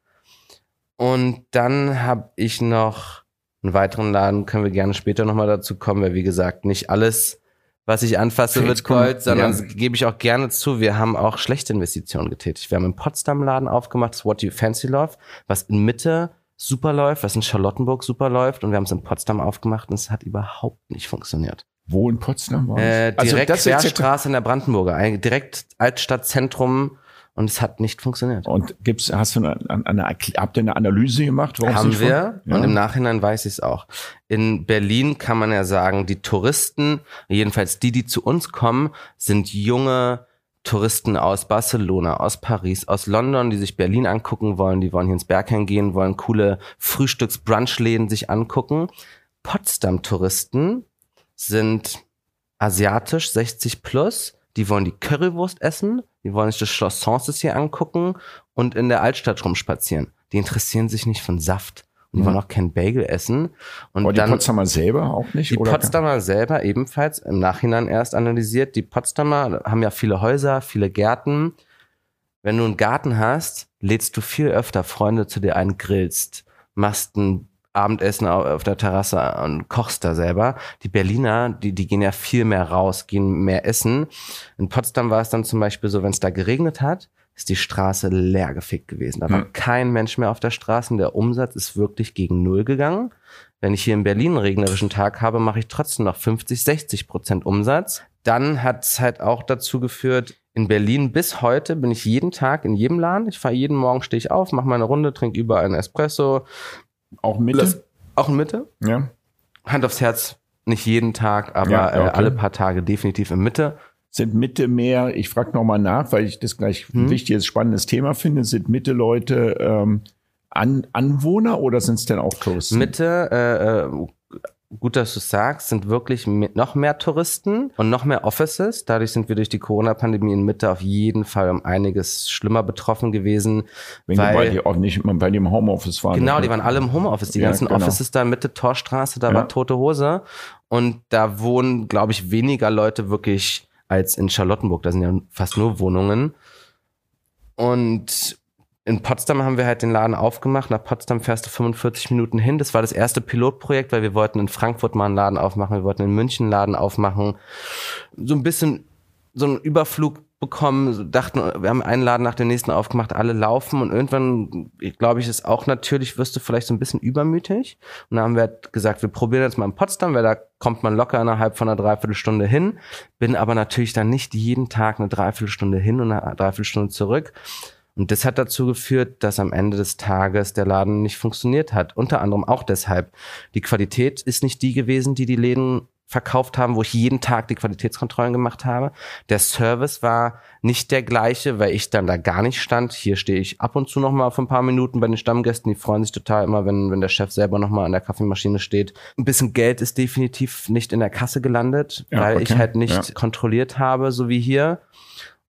Und dann habe ich noch einen weiteren Laden, können wir gerne später nochmal dazu kommen, weil wie gesagt, nicht alles, was ich anfasse, wird Gold, sondern ja. gebe ich auch gerne zu. Wir haben auch schlechte Investitionen getätigt. Wir haben im Potsdam Laden aufgemacht, das What Do You Fancy Love, was in Mitte super läuft, was in Charlottenburg super läuft und wir haben es in Potsdam aufgemacht und es hat überhaupt nicht funktioniert. Wo in Potsdam war es? Äh, direkt also Querstraße in der Brandenburger, direkt Altstadtzentrum und es hat nicht funktioniert. Und gibt's, hast du eine, eine, habt ihr eine Analyse gemacht? Warum Haben wir ja. und im Nachhinein weiß ich es auch. In Berlin kann man ja sagen, die Touristen, jedenfalls die, die zu uns kommen, sind junge Touristen aus Barcelona, aus Paris, aus London, die sich Berlin angucken wollen, die wollen hier ins Berghain gehen, wollen coole Frühstücks-Brunchläden sich angucken. Potsdam-Touristen sind asiatisch, 60 plus, die wollen die Currywurst essen, die wollen sich das Schloss Sances hier angucken und in der Altstadt rumspazieren. Die interessieren sich nicht von Saft. Und die wollen auch kein Bagel essen. Und Aber die dann, Potsdamer selber auch nicht? Die oder? Potsdamer selber ebenfalls im Nachhinein erst analysiert. Die Potsdamer haben ja viele Häuser, viele Gärten. Wenn du einen Garten hast, lädst du viel öfter Freunde zu dir ein, grillst, machst ein Abendessen auf der Terrasse und kochst da selber. Die Berliner, die, die gehen ja viel mehr raus, gehen mehr essen. In Potsdam war es dann zum Beispiel so, wenn es da geregnet hat, ist die Straße leer gefickt gewesen. Da war hm. kein Mensch mehr auf der Straße. Der Umsatz ist wirklich gegen Null gegangen. Wenn ich hier in Berlin einen regnerischen Tag habe, mache ich trotzdem noch 50, 60 Prozent Umsatz. Dann hat es halt auch dazu geführt, in Berlin bis heute bin ich jeden Tag in jedem Laden. Ich fahre jeden Morgen, stehe ich auf, mache meine Runde, trinke überall einen Espresso. Auch Mitte? Auch in Mitte? Ja. Hand aufs Herz, nicht jeden Tag, aber ja, okay. äh, alle paar Tage definitiv in Mitte sind Mitte mehr, ich frage nochmal nach, weil ich das gleich ein hm. wichtiges, spannendes Thema finde, sind Mitte Leute ähm, An Anwohner oder sind es denn auch Touristen? Mitte, äh, äh, gut, dass du sagst, sind wirklich noch mehr Touristen und noch mehr Offices. Dadurch sind wir durch die Corona-Pandemie in Mitte auf jeden Fall um einiges schlimmer betroffen gewesen. Wenn weil, bei dir auch nicht bei dem Homeoffice waren. Genau, die waren alle im Homeoffice. Die ja, ganzen genau. Offices da Mitte Torstraße, da ja. war tote Hose. Und da wohnen, glaube ich, weniger Leute wirklich als in Charlottenburg. Da sind ja fast nur Wohnungen. Und in Potsdam haben wir halt den Laden aufgemacht. Nach Potsdam fährst du 45 Minuten hin. Das war das erste Pilotprojekt, weil wir wollten in Frankfurt mal einen Laden aufmachen, wir wollten in München einen Laden aufmachen. So ein bisschen so einen Überflug bekommen, dachten, wir haben einen Laden nach dem nächsten aufgemacht, alle laufen und irgendwann, glaube ich, ist auch natürlich, wirst du vielleicht so ein bisschen übermütig. Und dann haben wir halt gesagt, wir probieren jetzt mal in Potsdam, weil da kommt man locker innerhalb von einer Dreiviertelstunde hin. Bin aber natürlich dann nicht jeden Tag eine Dreiviertelstunde hin und eine Dreiviertelstunde zurück. Und das hat dazu geführt, dass am Ende des Tages der Laden nicht funktioniert hat. Unter anderem auch deshalb. Die Qualität ist nicht die gewesen, die die Läden verkauft haben, wo ich jeden Tag die Qualitätskontrollen gemacht habe. Der Service war nicht der gleiche, weil ich dann da gar nicht stand. Hier stehe ich ab und zu noch mal für ein paar Minuten bei den Stammgästen. Die freuen sich total immer, wenn, wenn der Chef selber noch mal an der Kaffeemaschine steht. Ein bisschen Geld ist definitiv nicht in der Kasse gelandet, ja, weil okay. ich halt nicht ja. kontrolliert habe, so wie hier.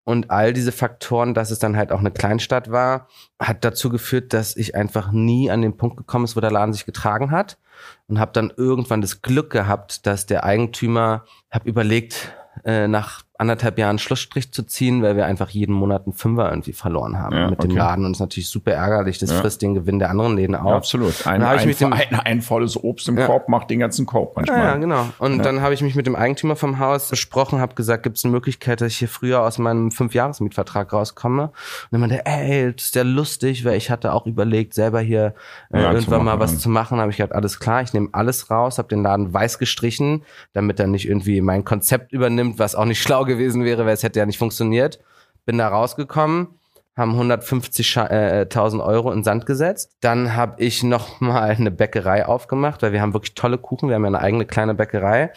Und all diese Faktoren, dass es dann halt auch eine Kleinstadt war, hat dazu geführt, dass ich einfach nie an den Punkt gekommen ist, wo der Laden sich getragen hat. Und habe dann irgendwann das Glück gehabt, dass der Eigentümer, habe überlegt, äh, nach anderthalb Jahren Schlussstrich zu ziehen, weil wir einfach jeden Monat einen Fünfer irgendwie verloren haben ja, mit okay. dem Laden. Und das ist natürlich super ärgerlich. Das ja. frisst den Gewinn der anderen Läden auch. Ja, absolut. Ein, ein, dem, ein, ein, volles Obst im Korb macht den ganzen Korb manchmal. Ja, genau. Und dann habe ich mich mit dem Eigentümer vom Haus besprochen, habe gesagt, gibt es eine Möglichkeit, dass ich hier früher aus meinem Fünfjahresmietvertrag rauskomme? Und dann meinte ey, das ist ja lustig, weil ich hatte auch überlegt, selber hier äh, irgendwann mal was zu machen. Habe ich gesagt, alles klar, ich nehme alles raus, habe den Laden weiß gestrichen, damit er nicht irgendwie mein Konzept übernimmt, was auch nicht schlau gewesen wäre, weil es hätte ja nicht funktioniert. Bin da rausgekommen, haben 150.000 äh, Euro in Sand gesetzt. Dann habe ich noch mal eine Bäckerei aufgemacht, weil wir haben wirklich tolle Kuchen. Wir haben ja eine eigene kleine Bäckerei.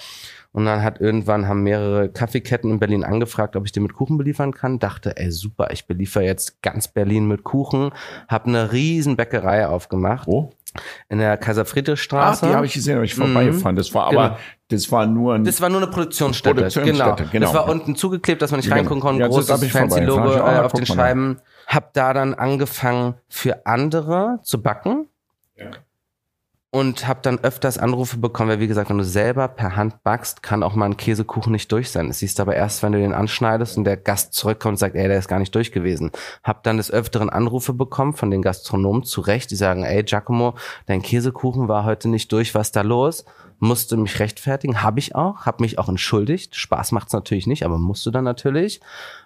Und dann hat irgendwann haben mehrere Kaffeeketten in Berlin angefragt, ob ich die mit Kuchen beliefern kann. Dachte, ey super, ich beliefer jetzt ganz Berlin mit Kuchen. Hab eine riesen Bäckerei aufgemacht. Oh. In der Kaiser-Friedrich-Straße. Ah, die habe ich gesehen, habe ich vorbeigefahren. Das war aber, genau. das war nur ein Das war nur eine Produktionsstätte. Produktionsstätte genau. genau. Das war unten zugeklebt, dass man nicht genau. reingucken konnte. Ja, großes fancy Logo äh, auf den Scheiben. Hab da dann angefangen, für andere zu backen. Ja und habe dann öfters Anrufe bekommen, weil wie gesagt, wenn du selber per Hand backst, kann auch mal ein Käsekuchen nicht durch sein. Das siehst du aber erst, wenn du den anschneidest und der Gast zurückkommt und sagt, ey, der ist gar nicht durch gewesen. Hab dann des Öfteren Anrufe bekommen von den Gastronomen zu Recht, die sagen, ey, Giacomo, dein Käsekuchen war heute nicht durch, was da los? Musste mich rechtfertigen, habe ich auch, habe mich auch entschuldigt. Spaß macht's natürlich nicht, aber musst du dann natürlich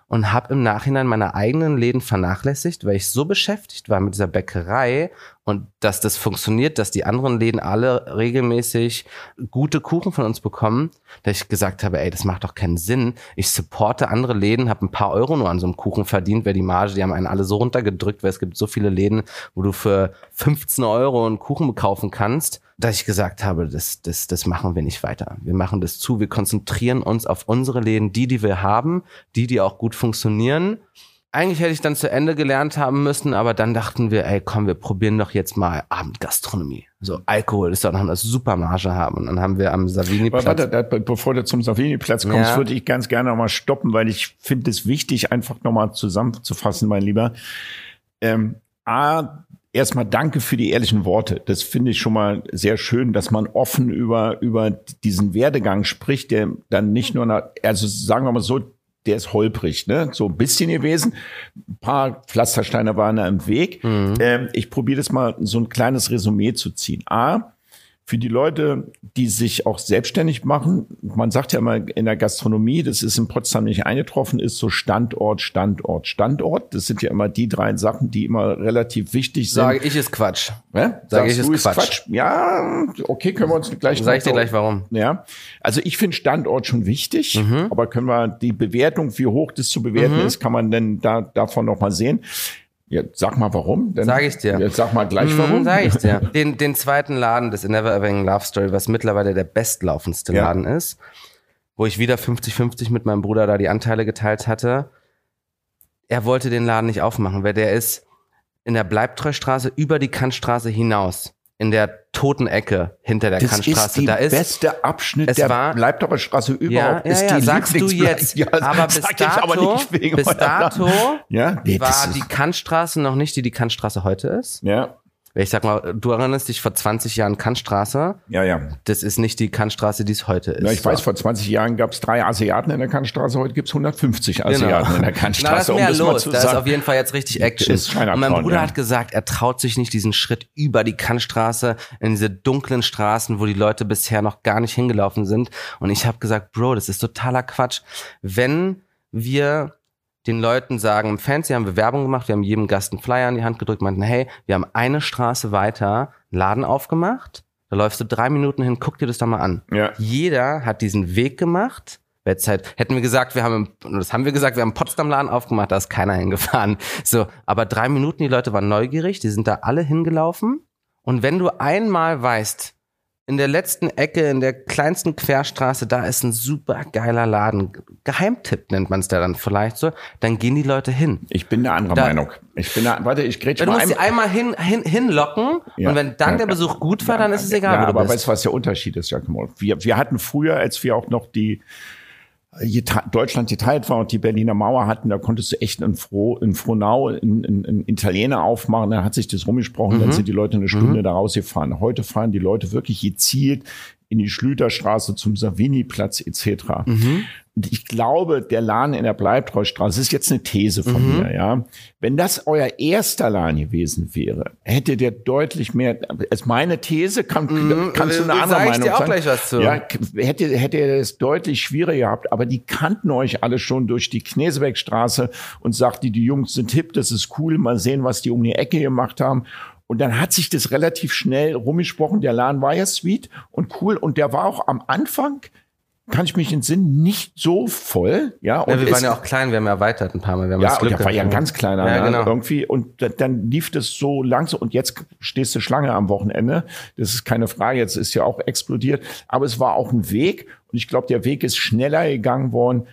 und habe im Nachhinein meine eigenen Läden vernachlässigt, weil ich so beschäftigt war mit dieser Bäckerei und dass das funktioniert, dass die anderen Läden alle regelmäßig gute Kuchen von uns bekommen, dass ich gesagt habe, ey, das macht doch keinen Sinn. Ich supporte andere Läden, habe ein paar Euro nur an so einem Kuchen verdient, weil die Marge, die haben einen alle so runtergedrückt, weil es gibt so viele Läden, wo du für 15 Euro einen Kuchen kaufen kannst dass ich gesagt habe, das, das, das machen wir nicht weiter. Wir machen das zu. Wir konzentrieren uns auf unsere Läden, die, die wir haben, die, die auch gut funktionieren. Eigentlich hätte ich dann zu Ende gelernt haben müssen, aber dann dachten wir, ey, komm, wir probieren doch jetzt mal Abendgastronomie. So Alkohol ist doch noch eine super Marge haben. Und dann haben wir am Savini-Platz. Warte, warte, bevor du zum Savini-Platz kommst, ja. würde ich ganz gerne nochmal stoppen, weil ich finde es wichtig, einfach nochmal zusammenzufassen, mein Lieber. Ähm, A, erstmal danke für die ehrlichen Worte. Das finde ich schon mal sehr schön, dass man offen über, über diesen Werdegang spricht, der dann nicht nur, nach, also sagen wir mal so, der ist holprig, ne? So ein bisschen gewesen. Ein paar Pflastersteine waren da im Weg. Mhm. Ähm, ich probiere das mal so ein kleines Resümee zu ziehen. A, für die Leute, die sich auch selbstständig machen, man sagt ja immer in der Gastronomie, das ist in Potsdam nicht eingetroffen, ist so Standort, Standort, Standort. Das sind ja immer die drei Sachen, die immer relativ wichtig sind. Sage ich ist Quatsch. Ja? Sage ich ist Quatsch. Quatsch. Ja, okay, können wir uns gleich. Sag ich dir gleich warum. Ja, also ich finde Standort schon wichtig, mhm. aber können wir die Bewertung, wie hoch das zu bewerten mhm. ist, kann man denn da davon noch mal sehen. Ja, sag mal warum. Denn, sag ich dir. Jetzt sag mal gleich mhm, warum. Sag ich dir. Den, den zweiten Laden des Never Everything Love Story, was mittlerweile der bestlaufendste ja. Laden ist, wo ich wieder 50-50 mit meinem Bruder da die Anteile geteilt hatte. Er wollte den Laden nicht aufmachen, weil der ist in der Bleibtreustraße über die Kantstraße hinaus in der toten Ecke hinter der das Kantstraße. Ist da ist beste Abschnitt es der war, Bleibdorfer Straße überhaupt. Ja, ja, ist ja, die sagst du jetzt. Ja, aber bis dato, aber bis dato war die Kantstraße noch nicht, die die Kantstraße heute ist. Ja. Ich sag mal, du erinnerst dich vor 20 Jahren Kantstraße. Ja, ja. Das ist nicht die Kantstraße, die es heute ist. Ja, ich weiß, vor 20 Jahren gab es drei Asiaten in der Kantstraße, heute gibt es 150 Asiaten in der Kantstraße. Na, da ist mehr um los. da ist auf jeden Fall jetzt richtig Action. Ist und mein Bruder ja. hat gesagt, er traut sich nicht diesen Schritt über die Kantstraße in diese dunklen Straßen, wo die Leute bisher noch gar nicht hingelaufen sind. Und ich habe gesagt, Bro, das ist totaler Quatsch. Wenn wir den Leuten sagen, im Fancy haben wir Werbung gemacht, wir haben jedem Gast einen Flyer in die Hand gedrückt, meinten, hey, wir haben eine Straße weiter einen Laden aufgemacht, da läufst du drei Minuten hin, guck dir das doch mal an. Ja. Jeder hat diesen Weg gemacht. Halt, hätten wir gesagt, wir haben, im, das haben wir gesagt, wir haben Potsdam-Laden aufgemacht, da ist keiner hingefahren. So, aber drei Minuten, die Leute waren neugierig, die sind da alle hingelaufen. Und wenn du einmal weißt, in der letzten Ecke, in der kleinsten Querstraße, da ist ein super geiler Laden. Geheimtipp nennt man es da dann vielleicht so. Dann gehen die Leute hin. Ich bin eine andere Da- Meinung. Ich bin da, warte, ich grätsch Du mal musst ein. sie einmal hin, hin, hinlocken Ja. und wenn dann Ja. der Besuch gut war, dann ist es egal, ja, wo du aber bist. weißt du, was der Unterschied ist, Giacomo? Wir, wir hatten früher, als wir auch noch die Deutschland geteilt war und die Berliner Mauer hatten, da konntest du echt in, Froh, in Frohnau in, in, in Italiener aufmachen, da hat sich das rumgesprochen, Mhm. dann sind die Leute eine Stunde da rausgefahren. Heute fahren die Leute wirklich gezielt in die Schlüterstraße zum Savini-Platz etc. Mhm. Und ich glaube, der Laden in der Bleibtreustraße, ist jetzt eine These von Mhm. mir, ja. Wenn das euer erster Laden gewesen wäre, hättet ihr deutlich mehr, als meine These, kann, kannst du eine andere Meinung dir auch sagen. gleich was zu. Ja, hätte, hätte er es deutlich schwieriger gehabt, aber die kannten euch alle schon durch die Knesebeckstraße und sagten, die Jungs sind hip, das ist cool, mal sehen, was die um die Ecke gemacht haben. Und dann hat sich das relativ schnell rumgesprochen. Der Laden war ja sweet und cool und der war auch am Anfang, kann ich mich entsinnen, nicht so voll. Ja, und Ja, wir waren ja auch klein, wir haben erweitert ein paar Mal. Wir haben ja, und der war ja ein ganz kleiner Ja, genau. irgendwie. Und da- dann lief das so langsam. Und jetzt stehst du Schlange am Wochenende. Das ist keine Frage. Jetzt ist ja auch explodiert. Aber es war auch ein Weg. Und ich glaube, der Weg ist schneller gegangen worden.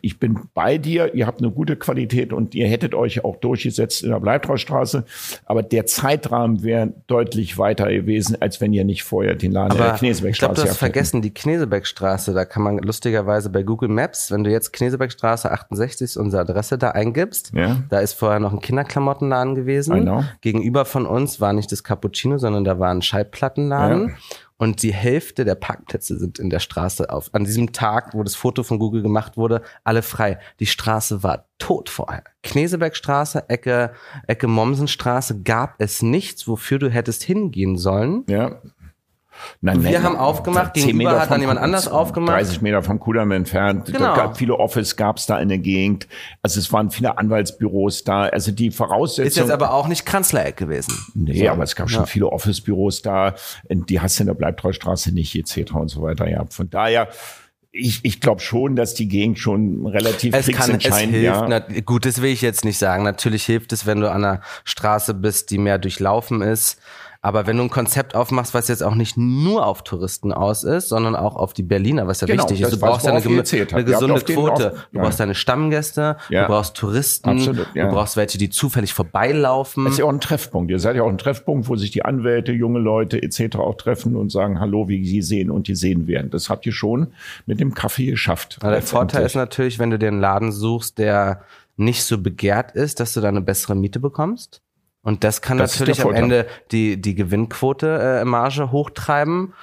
Ich bin bei dir. Ihr habt eine gute Qualität und ihr hättet euch auch durchgesetzt in der Bleibtreustraße. Aber der Zeitrahmen wäre deutlich weiter gewesen, als wenn ihr nicht vorher den Laden in der Aber ich glaube, Knesebeckstraße du hast vergessen, die Knesebeckstraße, da kann man lustigerweise bei Google Maps, wenn du jetzt Knesebeckstraße 68 ist unsere Adresse da eingibst, Ja. da ist vorher noch ein Kinderklamottenladen gewesen. Genau. Gegenüber von uns war nicht das Cappuccino, sondern da war ein Schallplattenladen. Ja. Und die Hälfte der Parkplätze sind in der Straße auf. An diesem Tag, wo das Foto von Google gemacht wurde, alle frei. Die Straße war tot vorher. Knesebeckstraße, Ecke, Ecke Mommsenstraße gab es nichts, wofür du hättest hingehen sollen. Ja. Nein, Wir nein, haben aufgemacht, 10 gegenüber Meter hat dann jemand anders aufgemacht. 30 Meter vom Kudamm entfernt. Genau. Da gab viele Office gab's da in der Gegend. Also es waren viele Anwaltsbüros da. Also die Voraussetzungen. Ist jetzt aber auch nicht Kanzlereck gewesen. Nee, So. aber es gab schon Ja. viele Office-Büros da. Die hast du in der Bleibtreustraße nicht, etc. und so weiter. Ja, von daher, ich, ich glaube schon, dass die Gegend schon relativ Es kann, es hilft. ja. Na, gut, das will ich jetzt nicht sagen. Natürlich hilft es, wenn du an einer Straße bist, die mehr durchlaufen ist. Aber wenn du ein Konzept aufmachst, was jetzt auch nicht nur auf Touristen aus ist, sondern auch auf die Berliner, was ja Genau, wichtig ist. Du brauchst ja eine, eine gesunde Quote. auf- Du brauchst deine Stammgäste, Ja. du brauchst Touristen, Absolut, ja. du brauchst welche, die zufällig vorbeilaufen. Das ist ja auch ein Treffpunkt. Ihr seid ja auch ein Treffpunkt, wo sich die Anwälte, junge Leute etc. auch treffen und sagen, hallo, wie sie sehen und die sehen werden. Das habt ihr schon mit dem Kaffee geschafft. Der Vorteil ist natürlich, wenn du dir einen Laden suchst, der nicht so begehrt ist, dass du da eine bessere Miete bekommst. Und das kann Das natürlich der am. Ende die, die Gewinnquote äh, Marge hochtreiben.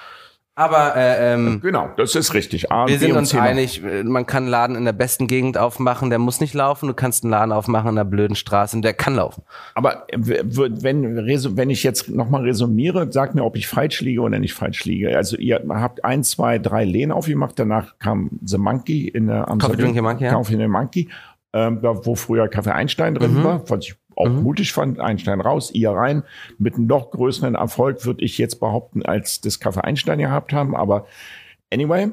Aber äh, ähm, Genau, das ist richtig. A, wir sind uns einig, äh, man kann einen Laden in der besten Gegend aufmachen, der muss nicht laufen. Du kannst einen Laden aufmachen in einer blöden Straße und der kann laufen. Aber w- wenn, wenn ich jetzt nochmal resumiere, sag mir, ob ich falsch liege oder nicht falsch liege. Also ihr habt ein, zwei, drei Lehnen aufgemacht, danach kam The Monkey in der am Coffee Sonntag- Drink Monkey, ja. Coffee Monkey, ähm, wo früher Kaffee Einstein drin Mhm. war, was ich auch mutig fand, Einstein raus, ihr rein. Mit einem noch größeren Erfolg würde ich jetzt behaupten, als das Kaffee Einstein gehabt haben. Aber anyway,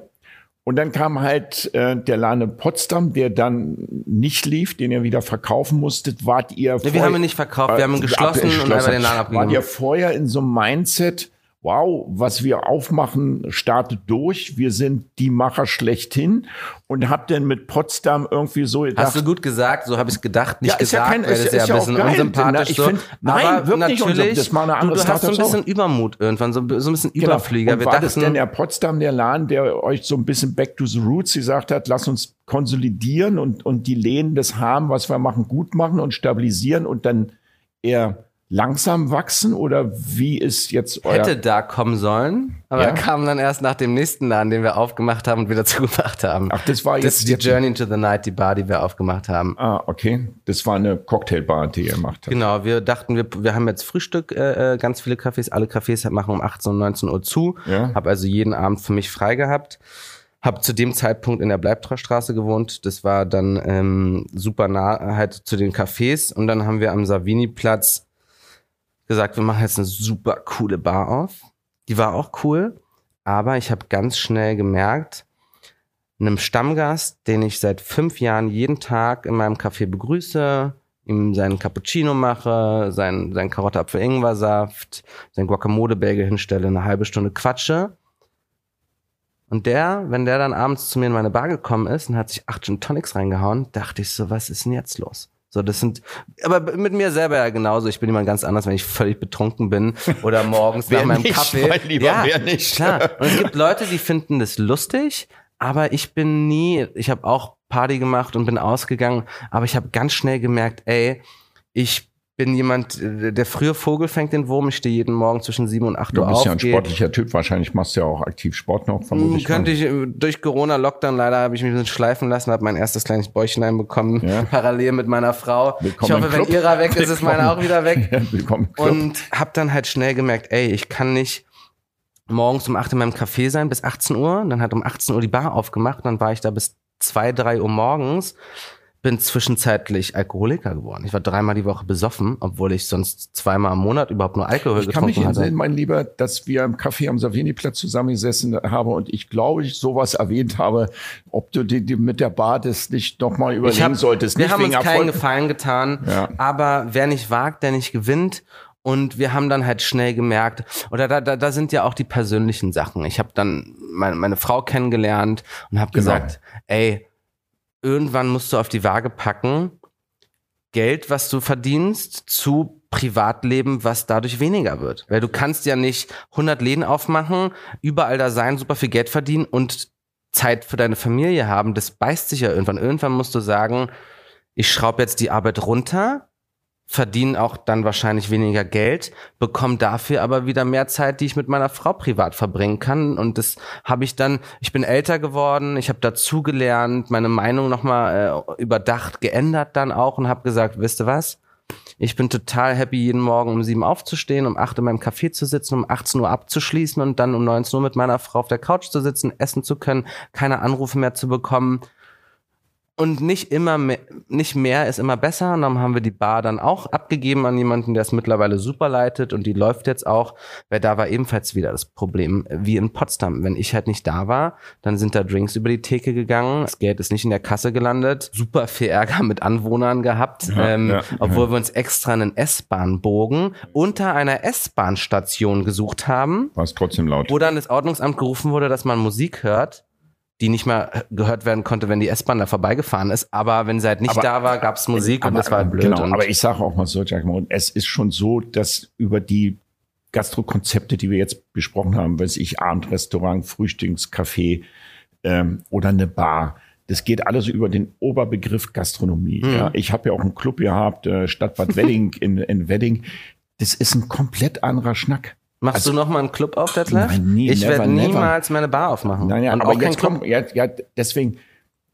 und dann kam halt äh, der Laden in Potsdam, der dann nicht lief, den ihr wieder verkaufen musstet. Wart ihr Nee, wir haben ihn nicht verkauft, wir haben ihn geschlossen und einfach den Laden abgegeben. Wart ihr vorher in so einem Mindset, wow, was wir aufmachen, startet durch. Wir sind die Macher schlechthin. Und habt denn mit Potsdam irgendwie so gedacht, Hast du gut gesagt, so habe ich es gedacht, nicht Ja, ist ja gesagt, kein- weil ist- das ja ist ja ein auch bisschen geil. unsympathisch Ich so. find- nein, Aber wirklich natürlich. Das machen eine andere du, du hast so ein bisschen Übermut irgendwann, so, so ein bisschen Genau. Überflieger. Und Wir war das dachten, denn der Potsdam, der Laden, der euch so ein bisschen back to the roots gesagt hat, lass uns konsolidieren und, und die Lehnen des haben, was wir machen, gut machen und stabilisieren und dann eher langsam wachsen oder wie ist jetzt euer... Hätte da kommen sollen, aber ja? kam dann erst nach dem nächsten Laden, den wir aufgemacht haben und wieder zugemacht haben. Ach, das war jetzt... Das die Journey into the Night, die Bar, die wir aufgemacht haben. Ah, okay. Das war eine Cocktailbar, die ihr gemacht habt. Genau, wir dachten, wir, wir haben jetzt Frühstück, äh, äh ganz viele Cafés, alle Cafés machen um 18 und 19 Uhr zu. Ja. Habe also jeden Abend für mich frei gehabt. Habe zu dem Zeitpunkt in der Bleibtreustraße gewohnt. Das war dann ähm, super nah halt zu den Cafés. Und dann haben wir am Savini-Platz gesagt, wir machen jetzt eine super coole Bar auf. Die war auch cool, aber ich habe ganz schnell gemerkt, einem Stammgast, den ich seit fünf Jahren jeden Tag in meinem Café begrüße, ihm seinen Cappuccino mache, seinen, seinen Karotte-Apfel-Ingwer-Saft, sein Guacamole-Bagel hinstelle, eine halbe Stunde quatsche. Und der, wenn der dann abends zu mir in meine Bar gekommen ist und hat sich acht Gin Tonics reingehauen, dachte ich so, was ist denn jetzt los? So, das sind, aber mit mir selber ja genauso. Ich bin jemand ganz anders, wenn ich völlig betrunken bin oder morgens nach meinem nicht, Kaffee. Mein Lieber, ja, wer nicht. Klar. Und es gibt Leute, die finden das lustig, aber ich bin nie, ich habe auch Party gemacht und bin ausgegangen, aber ich habe ganz schnell gemerkt, ey, ich bin jemand, äh, der früher Vogel fängt den Wurm. Ich stehe jeden Morgen zwischen sieben und acht Uhr auf. Du bist ja ein sportlicher Typ. Wahrscheinlich machst du ja auch aktiv Sport noch, vermutlich. Könnte ich, äh, durch Corona-Lockdown leider habe ich mich ein bisschen schleifen lassen, habe mein erstes kleines Bäuchlein bekommen, ja. parallel mit meiner Frau. Willkommen ich hoffe, wenn ihrer weg ist, ist meine auch wieder weg. Ja, willkommen und habe dann halt schnell gemerkt, ey, ich kann nicht morgens um acht in meinem Café sein bis 18 Uhr. Dann hat um 18 Uhr die Bar aufgemacht. Dann war ich da bis zwei, drei Uhr morgens bin zwischenzeitlich Alkoholiker geworden. Ich war dreimal die Woche besoffen, obwohl ich sonst zweimal im Monat überhaupt nur Alkohol ich getrunken hatte. Ich kann mich erinnern, mein Lieber, dass wir im Café am Savini-Platz zusammengesessen haben und ich glaube, ich sowas erwähnt habe, ob du die, die mit der Bar das nicht noch mal überlegen hab, solltest. Wir nicht haben uns Erfolg. keinen Gefallen getan, ja. aber wer nicht wagt, der nicht gewinnt. Und wir haben dann halt schnell gemerkt, oder da, da, da sind ja auch die persönlichen Sachen. Ich habe dann meine, meine Frau kennengelernt und habe genau. gesagt, ey, irgendwann musst du auf die Waage packen, Geld, was du verdienst, zu Privatleben, was dadurch weniger wird. Weil du kannst ja nicht 100 Läden aufmachen, überall da sein, super viel Geld verdienen und Zeit für deine Familie haben. Das beißt sich ja irgendwann. Irgendwann musst du sagen, ich schraube jetzt die Arbeit runter verdienen auch dann wahrscheinlich weniger Geld, bekomme dafür aber wieder mehr Zeit, die ich mit meiner Frau privat verbringen kann. Und das habe ich dann, ich bin älter geworden, ich habe dazugelernt, meine Meinung nochmal äh, überdacht, geändert dann auch und habe gesagt, wisst ihr was? Ich bin total happy, jeden Morgen um sieben aufzustehen, um acht in meinem Café zu sitzen, um 18 Uhr abzuschließen und dann um 19 Uhr mit meiner Frau auf der Couch zu sitzen, essen zu können, keine Anrufe mehr zu bekommen und nicht immer mehr, nicht mehr ist immer besser. Und dann haben wir die Bar dann auch abgegeben an jemanden, der es mittlerweile super leitet und die läuft jetzt auch. Weil da war ebenfalls wieder das Problem, wie in Potsdam. Wenn ich halt nicht da war, dann sind da Drinks über die Theke gegangen. Das Geld ist nicht in der Kasse gelandet. Super viel Ärger mit Anwohnern gehabt, ja, ähm, ja, obwohl ja. wir uns extra einen S-Bahn-Bogen unter einer S-Bahn-Station gesucht haben. War es trotzdem laut. Wo dann das Ordnungsamt gerufen wurde, dass man Musik hört die nicht mehr gehört werden konnte, wenn die S-Bahn da vorbeigefahren ist. Aber wenn sie halt nicht aber, da war, gab es Musik aber, und das war halt blöd. Genau, aber ich sage auch mal so, Jack, es ist schon so, dass über die Gastrokonzepte, die wir jetzt besprochen haben, weiß ich, Abendrestaurant, Frühstückscafé ähm, oder eine Bar, das geht alles über den Oberbegriff Gastronomie. Hm. Ja, ich habe ja auch einen Club gehabt, äh, Stadtbad Wedding in, in Wedding. Das ist ein komplett anderer Schnack. Machst also, du noch mal einen Club auf, Detlef? Nein, nie, ich werde niemals meine Bar aufmachen. Nein, ja, aber jetzt kommt, ja, ja, deswegen,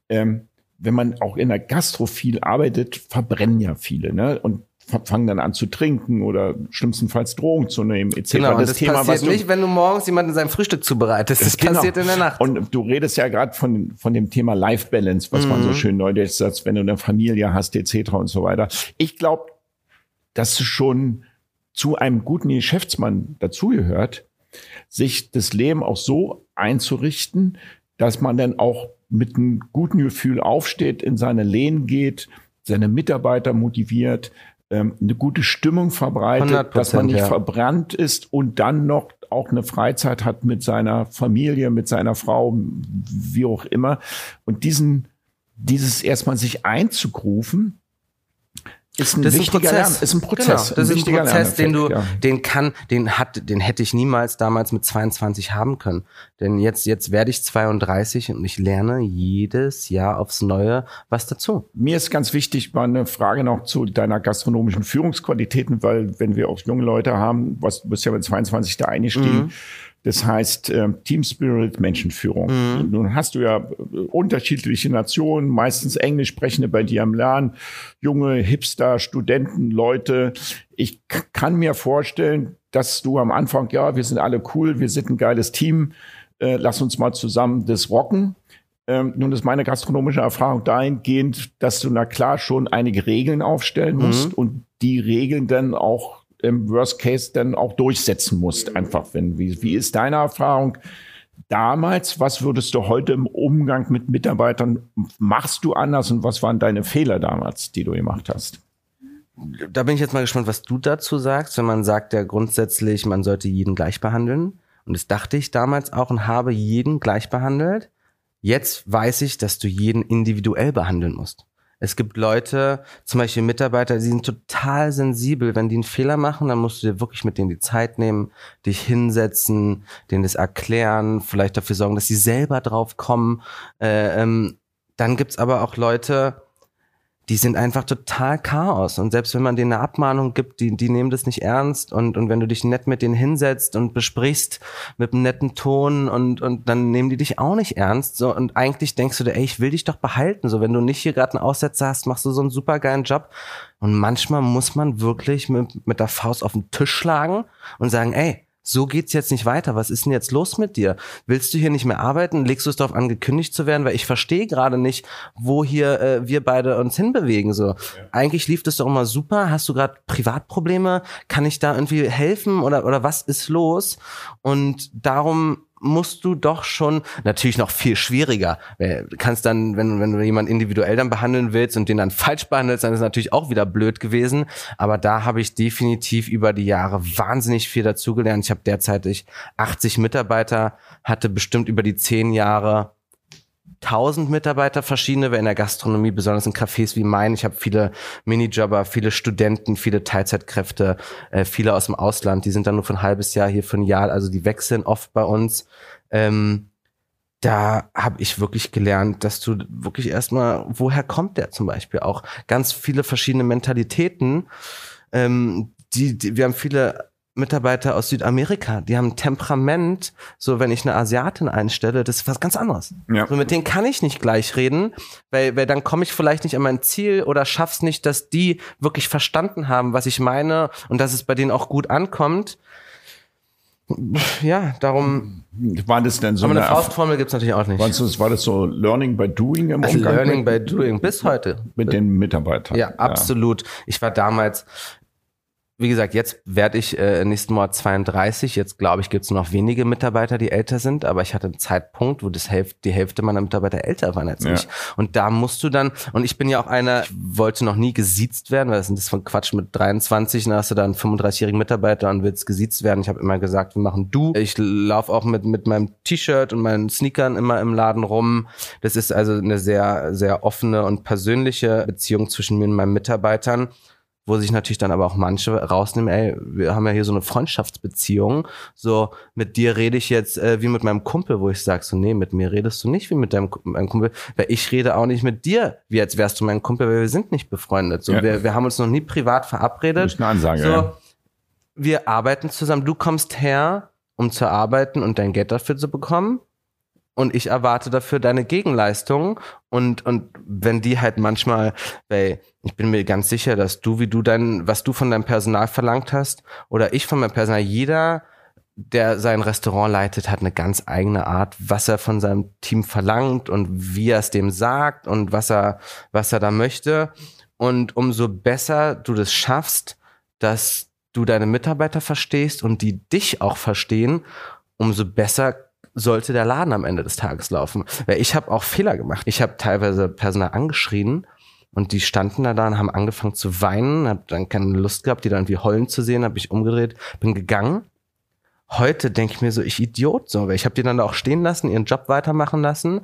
ähm, wenn man auch in der Gastro viel arbeitet, verbrennen ja viele, ne? Und fangen dann an zu trinken oder schlimmstenfalls Drogen zu nehmen, etc. Genau, das, das Thema, passiert du, nicht, wenn du morgens jemanden sein Frühstück zubereitest. Das genau. passiert in der Nacht. Und du redest ja gerade von, von dem Thema Life Balance, was mhm. man so mhm. schön neudeutsch sagt, wenn du eine Familie hast, etc. und so weiter. Ich glaube, dass du schon zu einem guten Geschäftsmann dazugehört, sich das Leben auch so einzurichten, dass man dann auch mit einem guten Gefühl aufsteht, in seine Lehnen geht, seine Mitarbeiter motiviert, ähm, eine gute Stimmung verbreitet, dass man nicht ja. verbrannt ist und dann noch auch eine Freizeit hat mit seiner Familie, mit seiner Frau, wie auch immer. Und diesen, dieses erstmal sich einzugrufen, Ist ein das ist ein wichtiger Prozess. Lern, ist ein Prozess. Genau, das ist ein Prozess, den du, ja. den kann, den hat, den hätte ich niemals damals mit 22 haben können. Denn jetzt, jetzt werde ich 32 und ich lerne jedes Jahr aufs Neue was dazu. Mir ist ganz wichtig, mal eine Frage noch zu deiner gastronomischen Führungsqualitäten, weil wenn wir auch junge Leute haben, was du bist ja mit 22 da eingestiegen, Mhm. Das heißt ähm, Team Spirit, Menschenführung. Mhm. Nun hast du ja äh, unterschiedliche Nationen, meistens Englisch sprechende bei dir am Lernen, junge Hipster, Studenten, Leute. Ich kann mir vorstellen, dass du am Anfang, ja, wir sind alle cool, wir sind ein geiles Team, äh, lass uns mal zusammen das rocken. Ähm, nun ist meine gastronomische Erfahrung dahingehend, dass du na klar schon einige Regeln aufstellen musst und die Regeln dann auch im Worst Case dann auch durchsetzen musst. Einfach, wenn, wie, wie ist deine Erfahrung damals? Was würdest du heute im Umgang mit Mitarbeitern machst du anders und was waren deine Fehler damals, die du gemacht hast? Da bin ich jetzt mal gespannt, was du dazu sagst, wenn man sagt ja grundsätzlich, man sollte jeden gleich behandeln. Und das dachte ich damals auch und habe jeden gleich behandelt. Jetzt weiß ich, dass du jeden individuell behandeln musst. Es gibt Leute, zum Beispiel Mitarbeiter, die sind total sensibel. Wenn die einen Fehler machen, dann musst du dir wirklich mit denen die Zeit nehmen, dich hinsetzen, denen das erklären, vielleicht dafür sorgen, dass sie selber drauf kommen. Äh, ähm, dann gibt's aber auch Leute, die sind einfach total Chaos. Und selbst wenn man denen eine Abmahnung gibt, die, die nehmen das nicht ernst. Und, und wenn du dich nett mit denen hinsetzt und besprichst mit einem netten Ton und, und dann nehmen die dich auch nicht ernst. So, und eigentlich denkst du dir, ey, ich will dich doch behalten. So, wenn du nicht hier gerade einen Aussetzer hast, machst du so einen super geilen Job. Und manchmal muss man wirklich mit, mit der Faust auf den Tisch schlagen und sagen, ey, so geht's jetzt nicht weiter. Was ist denn jetzt los mit dir? Willst du hier nicht mehr arbeiten? Legst du es darauf an, gekündigt zu werden? Weil ich verstehe gerade nicht, wo hier äh, wir beide uns hinbewegen. So, eigentlich lief das doch immer super. Hast du gerade Privatprobleme? Kann ich da irgendwie helfen oder oder was ist los? Und darum musst du doch schon natürlich noch viel schwieriger. Du kannst dann, wenn, wenn du jemanden individuell dann behandeln willst und den dann falsch behandelst, dann ist natürlich auch wieder blöd gewesen. Aber da habe ich definitiv über die Jahre wahnsinnig viel dazugelernt. Ich habe derzeit ich 80 Mitarbeiter, hatte bestimmt über die zehn Jahre 1000 Mitarbeiter verschiedene, weil in der Gastronomie, besonders in Cafés wie mein, ich habe viele Minijobber, viele Studenten, viele Teilzeitkräfte, äh, viele aus dem Ausland, die sind dann nur für ein halbes Jahr hier für ein Jahr, also die wechseln oft bei uns. Ähm, da habe ich wirklich gelernt, dass du wirklich erstmal, woher kommt der zum Beispiel auch? Ganz viele verschiedene Mentalitäten. Ähm, die, die, wir haben viele Mitarbeiter aus Südamerika, die haben ein Temperament, so wenn ich eine Asiatin einstelle, das ist was ganz anderes. Ja. So mit denen kann ich nicht gleich reden, weil, weil dann komme ich vielleicht nicht an mein Ziel oder schaff's nicht, dass die wirklich verstanden haben, was ich meine und dass es bei denen auch gut ankommt. Ja, darum, War das denn so aber eine eine, Faustformel gibt's natürlich auch nicht. war das, war das so Learning by Doing im Also Umgang Learning by doing bis heute. mit den Mitarbeitern? Ja, absolut. Ich war damals, wie gesagt, jetzt werde ich äh, nächsten Monat 32. Jetzt glaube ich, gibt es noch wenige Mitarbeiter, die älter sind, aber ich hatte einen Zeitpunkt, wo das Hälfte, die Hälfte meiner Mitarbeiter älter waren als Ja. ich. Und da musst du dann, und ich bin ja auch einer, ich wollte noch nie gesiezt werden, weil das ist das von Quatsch mit 23, dann hast du da einen 35-jährigen Mitarbeiter und willst gesiezt werden. Ich habe immer gesagt, wir machen du. Ich laufe auch mit, mit meinem T-Shirt und meinen Sneakern immer im Laden rum. Das ist also eine sehr, sehr offene und persönliche Beziehung zwischen mir und meinen Mitarbeitern wo sich natürlich dann aber auch manche rausnehmen, ey, wir haben ja hier so eine Freundschaftsbeziehung, so mit dir rede ich jetzt äh, wie mit meinem Kumpel, wo ich sag so, nee, mit mir redest du nicht wie mit deinem, meinem Kumpel, weil ich rede auch nicht mit dir, wie als wärst du mein Kumpel, weil wir sind nicht befreundet, so, Ja. wir, wir haben uns noch nie privat verabredet, eine Ansage, so, ja. wir arbeiten zusammen, du kommst her, um zu arbeiten und dein Geld dafür zu bekommen und ich erwarte dafür deine Gegenleistung und und wenn die halt manchmal, weil ich bin mir ganz sicher, dass du wie du dein was du von deinem Personal verlangt hast oder ich von meinem Personal jeder der sein Restaurant leitet, hat eine ganz eigene Art, was er von seinem Team verlangt und wie er es dem sagt und was er, was er da möchte. Und umso besser du das schaffst, dass du deine Mitarbeiter verstehst und die dich auch verstehen, umso besser sollte der Laden am Ende des Tages laufen. Weil ich habe auch Fehler gemacht. Ich habe teilweise Personal angeschrien und die standen da, da und haben angefangen zu weinen, habe dann keine Lust gehabt, die dann irgendwie heulen zu sehen, habe ich umgedreht, bin gegangen. Heute denke ich mir so, ich Idiot, so, weil ich habe die dann da auch stehen lassen, ihren Job weitermachen lassen.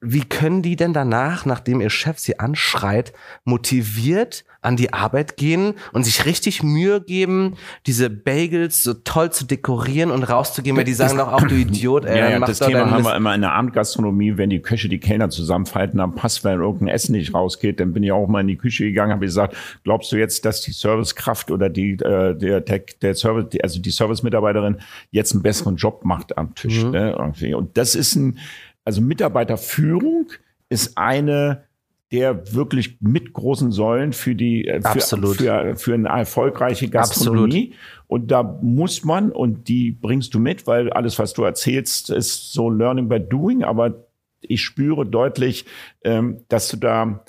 Wie können die denn danach, nachdem ihr Chef sie anschreit, motiviert an die Arbeit gehen und sich richtig Mühe geben, diese Bagels so toll zu dekorieren und rauszugehen, weil die sagen doch auch, du Idiot, ey, Ja, ja, das Thema haben wir immer in der Abendgastronomie, wenn die Köche die Kellner zusammenfalten, dann passt, wenn irgendein Essen nicht rausgeht, dann bin ich auch mal in die Küche gegangen, habe gesagt, glaubst du jetzt, dass die Servicekraft oder die äh, der, der, der Service, also die Service-Mitarbeiterin jetzt einen besseren Job macht am Tisch? Mhm. Ne, irgendwie. Und das ist ein, also Mitarbeiterführung ist eine der wirklich mit großen Säulen für die äh, für, Absolut. für, für eine erfolgreiche Gastronomie. Und da muss man, und die bringst du mit, weil alles, was du erzählst, ist so Learning by Doing, aber ich spüre deutlich, ähm, dass du da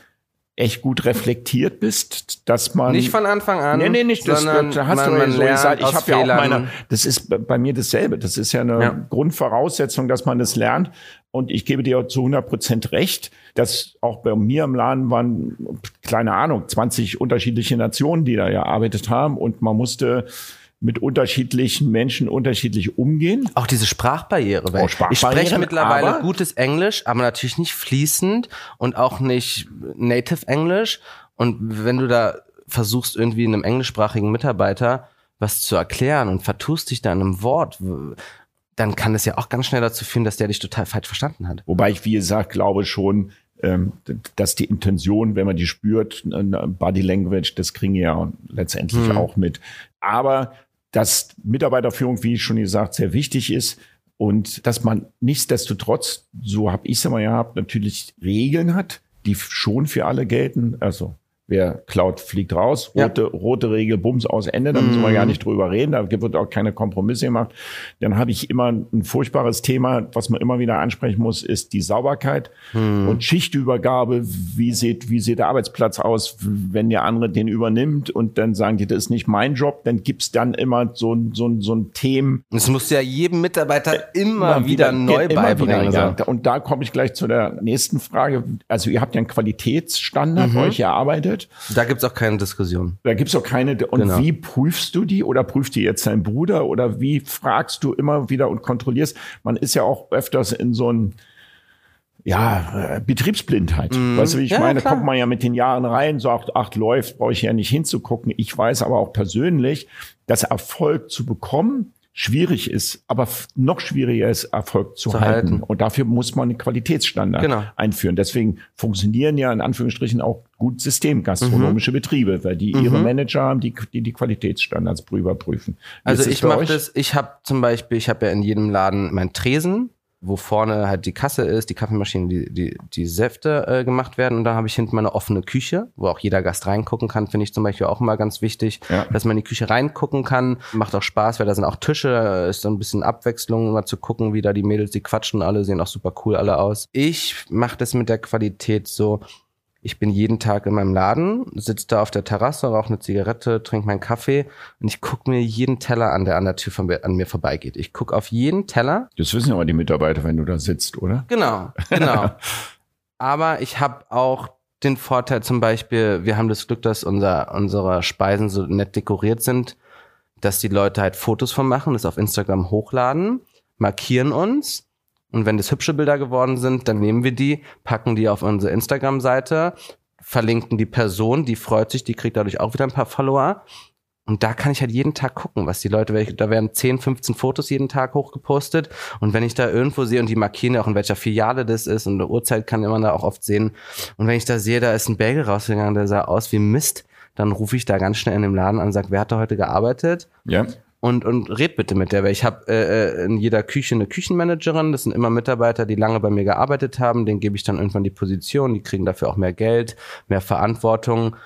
echt gut reflektiert bist, dass man Nicht von Anfang an. Nee, nee, nicht. Das, das hast man, du ja man so gesagt. Ich habe ja auch meine, das ist bei- mir dasselbe. Das ist ja eine Ja. Grundvoraussetzung, dass man das lernt. Und ich gebe dir zu 100 Prozent recht, dass auch bei mir im Laden waren, keine Ahnung, 20 unterschiedliche Nationen, die da gearbeitet haben. Und man musste mit unterschiedlichen Menschen unterschiedlich umgehen. Auch diese Sprachbarriere. Weil Auch ich Sprachbarrieren, spreche mittlerweile gutes Englisch, aber natürlich nicht fließend und auch nicht Native Englisch. Und wenn du da versuchst, irgendwie einem englischsprachigen Mitarbeiter was zu erklären und vertust dich da in einem Wort, dann kann es ja auch ganz schnell dazu führen, dass der dich total falsch verstanden hat. Wobei ich, wie gesagt, glaube schon, ähm, dass die Intention, wenn man die spürt, Body Language, das kriegen wir ja letztendlich Hm. auch mit. Aber dass Mitarbeiterführung, wie schon gesagt, sehr wichtig ist und dass man nichtsdestotrotz, so habe ich es immer gehabt, natürlich Regeln hat, die schon für alle gelten. Also wer klaut, fliegt raus. Ja. Rote, rote Regel, Bums aus Ende, da müssen wir gar nicht drüber reden. Da wird auch keine Kompromisse gemacht. Dann habe ich immer ein furchtbares Thema, was man immer wieder ansprechen muss, ist die Sauberkeit und Schichtübergabe. Wie sieht, wie sieht der Arbeitsplatz aus, wenn der andere den übernimmt und dann sagen die, das ist nicht mein Job, dann gibt's dann immer so, ein so, so ein Themen, Das musst du ja jedem Mitarbeiter immer, wieder, immer neu wieder, beibringen. ja. so. Und da komme ich gleich zu der nächsten Frage. Also ihr habt ja einen Qualitätsstandard bei euch erarbeitet. Da gibt's auch keine Diskussion. Da gibt's auch keine. Und Genau. wie prüfst du die? Oder prüft die jetzt dein Bruder? Oder wie fragst du immer wieder und kontrollierst? Man ist ja auch öfters in so ein ja, äh, Betriebsblindheit. Weißt du, wie ich Mhm. Ja, meine? klar. Kommt man ja mit den Jahren rein, sagt, ach, läuft, brauche ich ja nicht hinzugucken. Ich weiß aber auch persönlich, dass Erfolg zu bekommen schwierig ist, aber noch schwieriger ist, Erfolg zu, Zu halten. halten. Und dafür muss man einen Qualitätsstandard Genau. einführen. Deswegen funktionieren ja in Anführungsstrichen auch gut systemgastronomische Betriebe, weil die ihre Manager haben, die die, die Qualitätsstandards überprüfen. Wie Also ich mache das, ich habe zum Beispiel, ich habe ja in jedem Laden meinen Tresen, wo vorne halt die Kasse ist, die Kaffeemaschine, die, die, die Säfte äh, gemacht werden. Und da habe ich hinten meine offene Küche, wo auch jeder Gast reingucken kann, finde ich zum Beispiel auch immer ganz wichtig, Ja. dass man in die Küche reingucken kann. Macht auch Spaß, weil da sind auch Tische, da ist so ein bisschen Abwechslung, mal zu gucken, wie da die Mädels, die quatschen alle, sehen auch super cool alle aus. Ich mache das mit der Qualität so, ich bin jeden Tag in meinem Laden, sitze da auf der Terrasse, rauche eine Zigarette, trinke meinen Kaffee und ich gucke mir jeden Teller an, der an der Tür von mir, an mir vorbeigeht. Ich gucke auf jeden Teller. Das wissen aber die Mitarbeiter, wenn du da sitzt, oder? Genau, genau. Aber ich habe auch den Vorteil zum Beispiel, wir haben das Glück, dass unser, unsere Speisen so nett dekoriert sind, dass die Leute halt Fotos von machen, das auf Instagram hochladen, markieren uns und wenn das hübsche Bilder geworden sind, dann nehmen wir die, packen die auf unsere Instagram-Seite, verlinken die Person, die freut sich, die kriegt dadurch auch wieder ein paar Follower. Und da kann ich halt jeden Tag gucken, was die Leute, da werden 10, 15 Fotos jeden Tag hochgepostet. Und wenn ich da irgendwo sehe, und die markieren auch, in welcher Filiale das ist, und eine Uhrzeit kann man da auch oft sehen. Und wenn ich da sehe, da ist ein Bagel rausgegangen, der sah aus wie Mist, dann rufe ich da ganz schnell in dem Laden an und sage, wer hat da heute gearbeitet? Ja. Und, und red bitte mit der, weil ich habe äh, äh, in jeder Küche eine Küchenmanagerin, das sind immer Mitarbeiter, die lange bei mir gearbeitet haben, denen gebe ich dann irgendwann die Position, die kriegen dafür auch mehr Geld, mehr Verantwortung.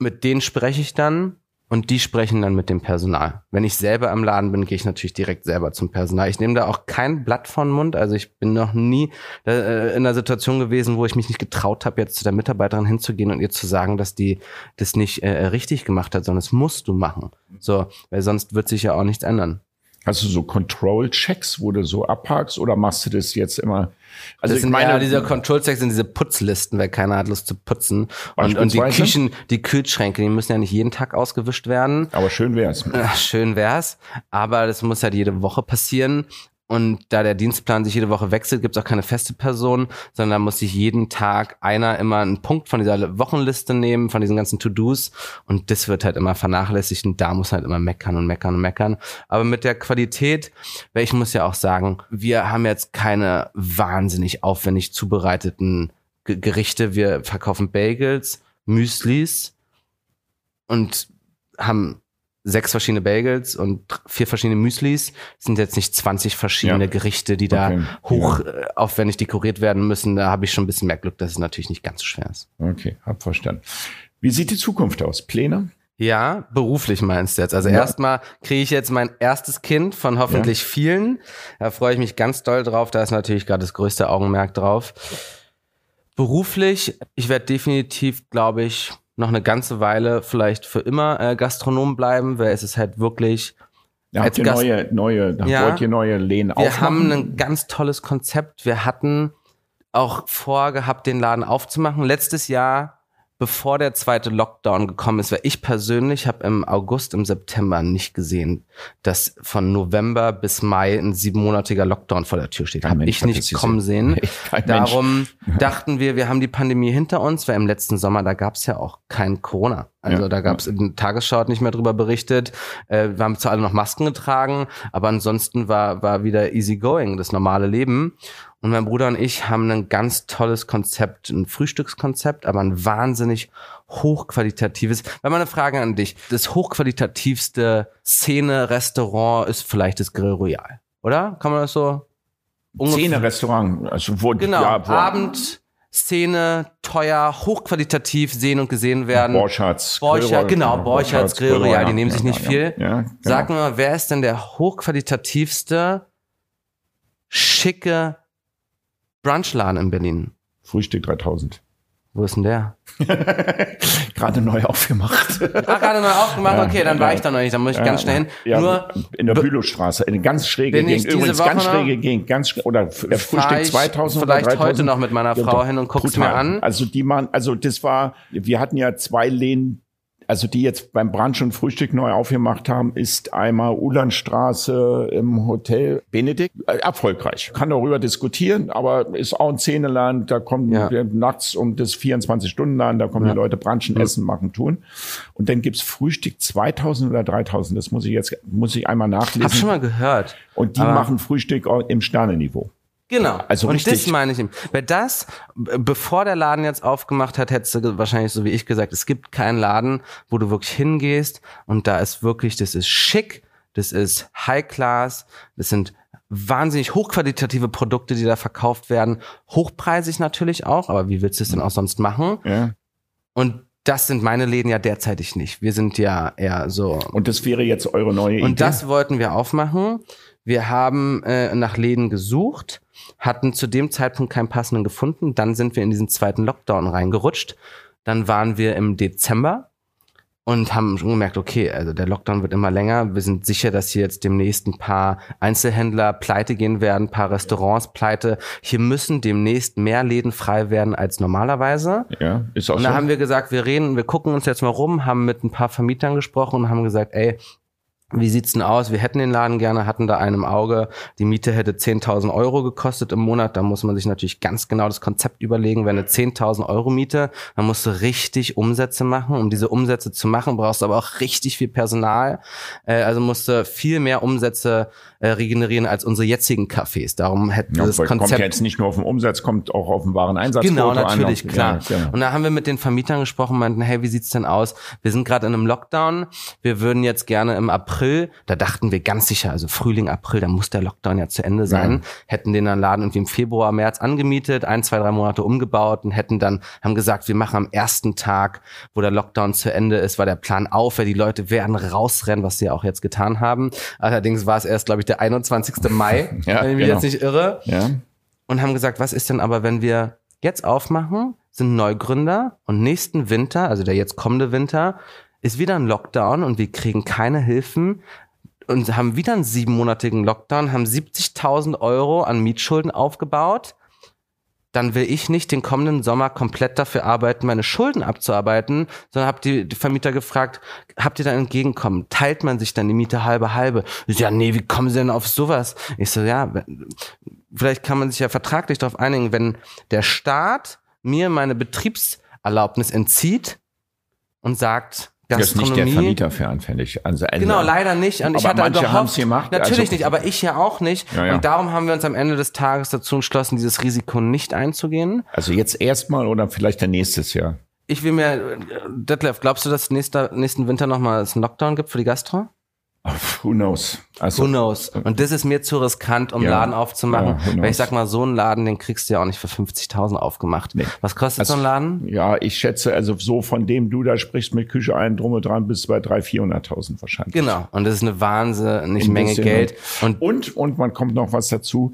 Mit denen spreche ich dann und die sprechen dann mit dem Personal. Wenn ich selber am Laden bin, gehe ich natürlich direkt selber zum Personal. Ich nehme da auch kein Blatt vor den Mund. Also ich bin noch nie äh, in einer Situation gewesen, wo ich mich nicht getraut habe, jetzt zu der Mitarbeiterin hinzugehen und ihr zu sagen, dass die das nicht äh, richtig gemacht hat, sondern das musst du machen. So, weil sonst wird sich ja auch nichts ändern. Hast du so Control-Checks, wo du so abhakst oder machst du das jetzt immer? Also das sind meine, eher diese Control-Checks sind diese Putzlisten, weil keiner hat Lust zu putzen. Und, und die? Küchen, die Kühlschränke, die müssen ja nicht jeden Tag ausgewischt werden. aber schön wär's. Ach, schön wär's, aber das muss halt jede Woche passieren. Und da der Dienstplan sich jede Woche wechselt, gibt es auch keine feste Person, sondern da muss sich jeden Tag einer immer einen Punkt von dieser Wochenliste nehmen, von diesen ganzen To-Dos. Und das wird halt immer vernachlässigt und da muss halt immer meckern und meckern und meckern. Aber mit der Qualität, weil ich muss ja auch sagen, wir haben jetzt keine wahnsinnig aufwendig zubereiteten G Gerichte. Wir verkaufen Bagels, Müslis und haben sechs verschiedene Bagels und vier verschiedene Müslis. Das sind jetzt nicht 20 verschiedene ja. Gerichte, die da okay. hoch. Äh, aufwendig dekoriert werden müssen. Da habe ich schon ein bisschen mehr Glück, dass es natürlich nicht ganz so schwer ist. Okay, hab verstanden. Wie sieht die Zukunft aus? Pläne? Ja, beruflich meinst du jetzt. Also ja. erstmal kriege ich jetzt mein erstes Kind von hoffentlich ja. vielen. Da freue ich mich ganz doll drauf. Da ist natürlich gerade das größte Augenmerk drauf. Beruflich, ich werde definitiv, glaube ich, noch eine ganze Weile vielleicht für immer äh, Gastronom bleiben, weil es ist halt wirklich ja, habt ihr neue, neue, ja, wollt ihr neue Läden Wir aufmachen? haben ein ganz tolles Konzept. Wir hatten auch vorgehabt, den Laden aufzumachen. Letztes Jahr bevor der zweite Lockdown gekommen ist, weil ich persönlich habe im August, im September nicht gesehen, dass von November bis Mai ein siebenmonatiger Lockdown vor der Tür steht. Habe ich nicht kommen sehen. Darum Mensch. dachten wir, wir haben die Pandemie hinter uns, weil im letzten Sommer, da gab es ja auch kein Corona. Also ja, da gab es in Tagesschau nicht mehr drüber berichtet. Äh, wir haben zwar alle noch Masken getragen, aber ansonsten war, war wieder easy going, das normale Leben. Und mein Bruder und ich haben ein ganz tolles Konzept, ein Frühstückskonzept, aber ein wahnsinnig hochqualitatives. Weil meine Frage an dich, das hochqualitativste Szene-Restaurant ist vielleicht das Grill Royal, oder? Kann man das so? Szene-Restaurant, also wo, genau, ja, wo, Abend, Szene, teuer, hochqualitativ sehen und gesehen werden. Borchards. Borchardt, genau, Borchards, Grill Royal, die nehmen sich nicht viel. Ja, ja, genau. Sag mir mal, wer ist denn der hochqualitativste, schicke Brunchladen in Berlin. Frühstück 3000. Wo ist denn der? gerade neu aufgemacht. Ah, gerade neu aufgemacht? Okay, dann war ich da noch nicht, dann muss ich ja, ganz schnell hin. Ja, Nur in der Bülowstraße, eine ganz schräge Gegend. Übrigens ganz schräge Gegend, ganz oder Frühstück 2000 vielleicht oder heute noch mit meiner Frau ja, hin und guck's mir an. Also die man, also das war, wir hatten ja zwei Läden, also die jetzt beim Brunch und Frühstück neu aufgemacht haben, ist einmal Ulandstraße im Hotel Benedikt. Äh, erfolgreich. Kann darüber diskutieren, aber ist auch ein Szeneland. Da kommen ja. nachts um das 24 Stunden an, da kommen ja. die Leute brunchen, essen, machen, tun. Und dann gibt's Frühstück 2000 oder 3000. Das muss ich jetzt, muss ich einmal nachlesen. Hab schon mal gehört. Und die machen Frühstück im Sternenniveau. Genau. Also und richtig. das meine ich ihm. Weil das, bevor der Laden jetzt aufgemacht hat, hättest du wahrscheinlich so wie ich gesagt, es gibt keinen Laden, wo du wirklich hingehst und da ist wirklich, das ist schick, das ist High Class, das sind wahnsinnig hochqualitative Produkte, die da verkauft werden. Hochpreisig natürlich auch, aber wie willst du es denn auch sonst machen? Ja. Und das sind meine Läden ja derzeitig nicht. Wir sind ja eher so. Und das wäre jetzt eure neue Idee? Und das wollten wir aufmachen. Wir haben äh, nach Läden gesucht, hatten zu dem Zeitpunkt keinen passenden gefunden. Dann sind wir in diesen zweiten Lockdown reingerutscht. Dann waren wir im Dezember und haben schon gemerkt, okay, also der Lockdown wird immer länger. Wir sind sicher, dass hier jetzt demnächst ein paar Einzelhändler pleite gehen werden, ein paar Restaurants pleite. Hier müssen demnächst mehr Läden frei werden als normalerweise. Ja, ist auch Und da so. haben wir gesagt, wir reden, wir gucken uns jetzt mal rum, haben mit ein paar Vermietern gesprochen und haben gesagt, ey, wie sieht's denn aus? Wir hätten den Laden gerne, hatten da einen im Auge. Die Miete hätte 10.000 Euro gekostet im Monat. Da muss man sich natürlich ganz genau das Konzept überlegen. Wenn eine 10.000 Euro Miete, dann musst du richtig Umsätze machen. Um diese Umsätze zu machen, brauchst du aber auch richtig viel Personal. Äh, also musst du viel mehr Umsätze äh, regenerieren als unsere jetzigen Cafés. Darum hätten ja, das Konzept kommt ja jetzt nicht nur auf den Umsatz, kommt auch auf den wahren Einsatz. Genau, natürlich, an. klar. Ja, genau. Und da haben wir mit den Vermietern gesprochen, meinten, hey, wie sieht's denn aus? Wir sind gerade in einem Lockdown. Wir würden jetzt gerne im April, da dachten wir ganz sicher, also Frühling, April, da muss der Lockdown ja zu Ende sein. Ja. Hätten den dann Laden irgendwie im Februar, März angemietet, ein, zwei, drei Monate umgebaut und hätten dann, haben gesagt, wir machen am ersten Tag, wo der Lockdown zu Ende ist, war der Plan auf, weil die Leute werden rausrennen, was sie auch jetzt getan haben. Allerdings war es erst, glaube ich, der der 21. Mai, ja, wenn ich mich genau. jetzt nicht irre. Ja. Und haben gesagt, was ist denn aber, wenn wir jetzt aufmachen, sind Neugründer und nächsten Winter, also der jetzt kommende Winter, ist wieder ein Lockdown und wir kriegen keine Hilfen und haben wieder einen siebenmonatigen Lockdown, haben 70.000 Euro an Mietschulden aufgebaut dann will ich nicht den kommenden Sommer komplett dafür arbeiten, meine Schulden abzuarbeiten, sondern habe die, Vermieter gefragt, habt ihr da entgegenkommen? Teilt man sich dann die Miete halbe halbe? Ja, nee, wie kommen sie denn auf sowas? Ich so, ja, vielleicht kann man sich ja vertraglich darauf einigen, wenn der Staat mir meine Betriebserlaubnis entzieht und sagt, das ist nicht der Vermieter für anfällig. Also, also genau, leider nicht. Und ich hatte manche gehofft, gemacht. Natürlich also, nicht, aber ich ja auch nicht. Ja, ja. Und darum haben wir uns am Ende des Tages dazu entschlossen, dieses Risiko nicht einzugehen. Also jetzt erstmal oder vielleicht der nächstes Jahr? Ich will mir, Detlef, glaubst du, dass nächster, nächsten Winter nochmal es einen Lockdown gibt für die Gastro? Who knows? Also, Who knows? Und das ist mir zu riskant, um ja, Laden aufzumachen. Ja, weil ich sag mal, so einen Laden, den kriegst du ja auch nicht für 50.000 aufgemacht. Nee. Was kostet also, so ein Laden? Ja, ich schätze, also so von dem du da sprichst mit Küche ein, drum und dran, bis bei 300.000, 400.000 wahrscheinlich. Genau. Und das ist eine wahnsinnige Menge Geld. Und, und, und man kommt noch was dazu.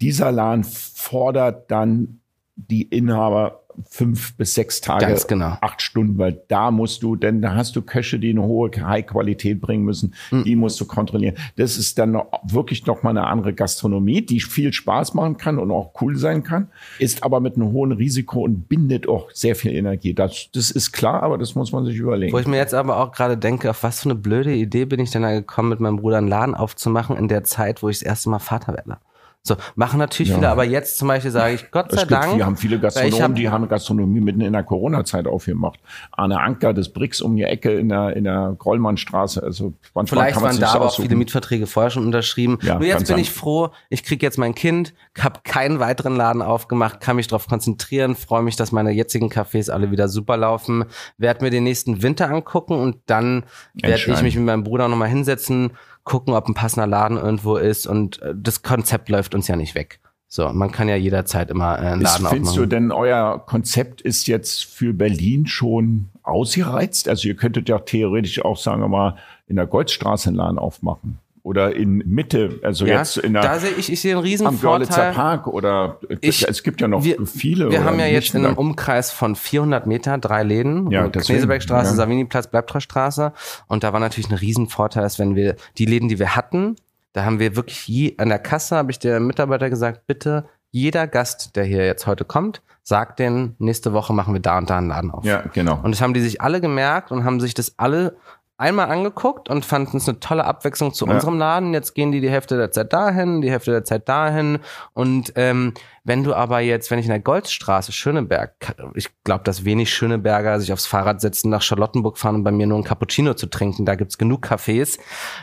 Dieser Laden fordert dann die Inhaber fünf bis sechs Tage, genau. acht Stunden, weil da musst du, denn da hast du Köche, die eine hohe High-Qualität bringen müssen, mhm. die musst du kontrollieren. Das ist dann noch, wirklich noch mal eine andere Gastronomie, die viel Spaß machen kann und auch cool sein kann, ist aber mit einem hohen Risiko und bindet auch sehr viel Energie. Das, das ist klar, aber das muss man sich überlegen. Wo ich mir jetzt aber auch gerade denke, auf was für eine blöde Idee bin ich denn da gekommen, mit meinem Bruder einen Laden aufzumachen in der Zeit, wo ich das erste Mal Vater werde. So, machen natürlich ja. viele, aber jetzt zum Beispiel sage ich, Gott sei gibt, Dank. Wir haben viele Gastronomen, hab, die haben Gastronomie mitten in der Corona-Zeit aufgemacht. Arne Anker, das Brix um die Ecke in der, in der Grollmannstraße. Also Vielleicht waren da aber auch viele Mietverträge vorher schon unterschrieben. Ja, Nur jetzt bin sein. ich froh, ich kriege jetzt mein Kind, habe keinen weiteren Laden aufgemacht, kann mich darauf konzentrieren, freue mich, dass meine jetzigen Cafés alle wieder super laufen, werde mir den nächsten Winter angucken und dann werde ich mich mit meinem Bruder nochmal hinsetzen, gucken, ob ein passender Laden irgendwo ist und äh, das Konzept läuft uns ja nicht weg. So, man kann ja jederzeit immer äh, einen Laden ist, Findest du denn, euer Konzept ist jetzt für Berlin schon ausgereizt? Also ihr könntet ja theoretisch auch, sagen wir mal, in der Goldstraße einen Laden aufmachen oder in Mitte, also ja, jetzt in der da sehe ich, ich sehe einen riesen am Vorteil. Park oder ich, es gibt ja noch wir, viele. Wir haben ja jetzt in einem Umkreis von 400 Meter drei Läden, ja, Knesebergstraße, ja. Saviniplatz, Bleibtreustraße und da war natürlich ein riesen Vorteil, dass wenn wir die Läden, die wir hatten, da haben wir wirklich je, an der Kasse habe ich der Mitarbeiter gesagt, bitte jeder Gast, der hier jetzt heute kommt, sagt denen, nächste Woche machen wir da und da einen Laden auf. Ja, genau. Und das haben die sich alle gemerkt und haben sich das alle einmal angeguckt und fanden es eine tolle Abwechslung zu ja. unserem Laden. Jetzt gehen die die Hälfte der Zeit dahin, die Hälfte der Zeit dahin. Und ähm, wenn du aber jetzt, wenn ich in der Goldstraße, Schöneberg, ich glaube, dass wenig Schöneberger sich aufs Fahrrad setzen, nach Charlottenburg fahren und bei mir nur ein Cappuccino zu trinken, da gibt's genug Cafés,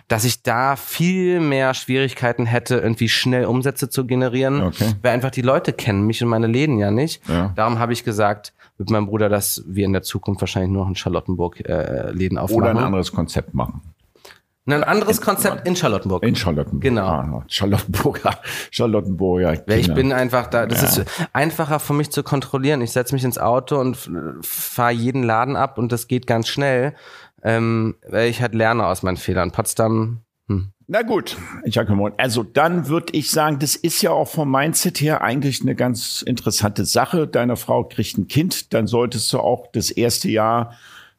dass ich da viel mehr Schwierigkeiten hätte, irgendwie schnell Umsätze zu generieren, okay. weil einfach die Leute kennen mich und meine Läden ja nicht. Ja. Darum habe ich gesagt, mit meinem Bruder, dass wir in der Zukunft wahrscheinlich nur noch in Charlottenburg äh, Läden aufmachen. Oder ein anderes Konzept machen. Ein anderes Konzept in Charlottenburg. In Charlottenburg. Genau. Ah, Charlottenburger, Charlottenburger. Kinder. Ich bin einfach da, das ja. ist einfacher für mich zu kontrollieren. Ich setze mich ins Auto und fahre jeden Laden ab und das geht ganz schnell, ähm, weil ich halt lerne aus meinen Fehlern. Potsdam, hm. Na gut, Giacomo. Also dann würde ich sagen, das ist ja auch vom Mindset her eigentlich eine ganz interessante Sache. Deine Frau kriegt ein Kind, dann solltest du auch das erste Jahr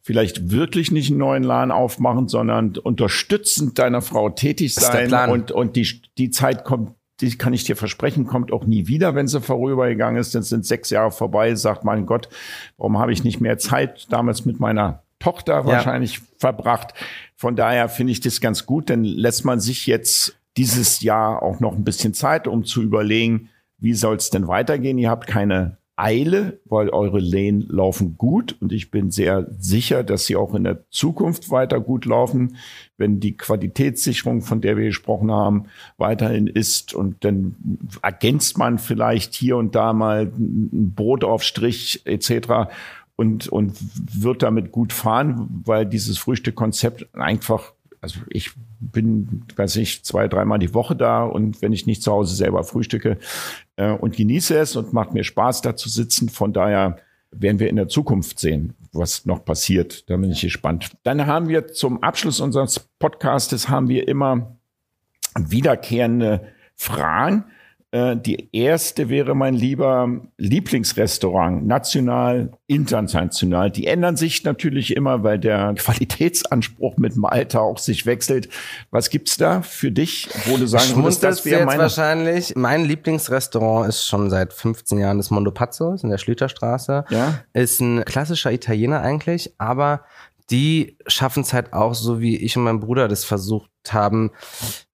vielleicht wirklich nicht einen neuen Laden aufmachen, sondern unterstützend deiner Frau tätig sein und, und die, die Zeit kommt die kann ich dir versprechen, kommt auch nie wieder, wenn sie vorübergegangen ist. Dann sind sechs Jahre vorbei, sagt, mein Gott, warum habe ich nicht mehr Zeit damals mit meiner Tochter wahrscheinlich ja. verbracht. Von daher finde ich das ganz gut, denn lässt man sich jetzt dieses Jahr auch noch ein bisschen Zeit, um zu überlegen, wie soll es denn weitergehen? Ihr habt keine Eile, weil eure Lane laufen gut und ich bin sehr sicher, dass sie auch in der Zukunft weiter gut laufen, wenn die Qualitätssicherung, von der wir gesprochen haben, weiterhin ist und dann ergänzt man vielleicht hier und da mal ein Brotaufstrich etc. Und, und wird damit gut fahren, weil dieses Frühstückkonzept einfach also ich bin, weiß ich, zwei, dreimal die Woche da und wenn ich nicht zu Hause selber frühstücke äh, und genieße es und macht mir Spaß, da zu sitzen. Von daher werden wir in der Zukunft sehen, was noch passiert. Da bin ich gespannt. Dann haben wir zum Abschluss unseres Podcastes haben wir immer wiederkehrende Fragen. Äh, die erste wäre mein lieber Lieblingsrestaurant, national, international. Die ändern sich natürlich immer, weil der Qualitätsanspruch mit dem Alter auch sich wechselt. Was gibt's da für dich, wo du sagen würdest, das wäre meine... wahrscheinlich. Mein Lieblingsrestaurant ist schon seit 15 Jahren das Mondo Pazzo, ist in der Schlüterstraße. Ja? Ist ein klassischer Italiener eigentlich, aber die schaffen es halt auch, so wie ich und mein Bruder das versucht haben,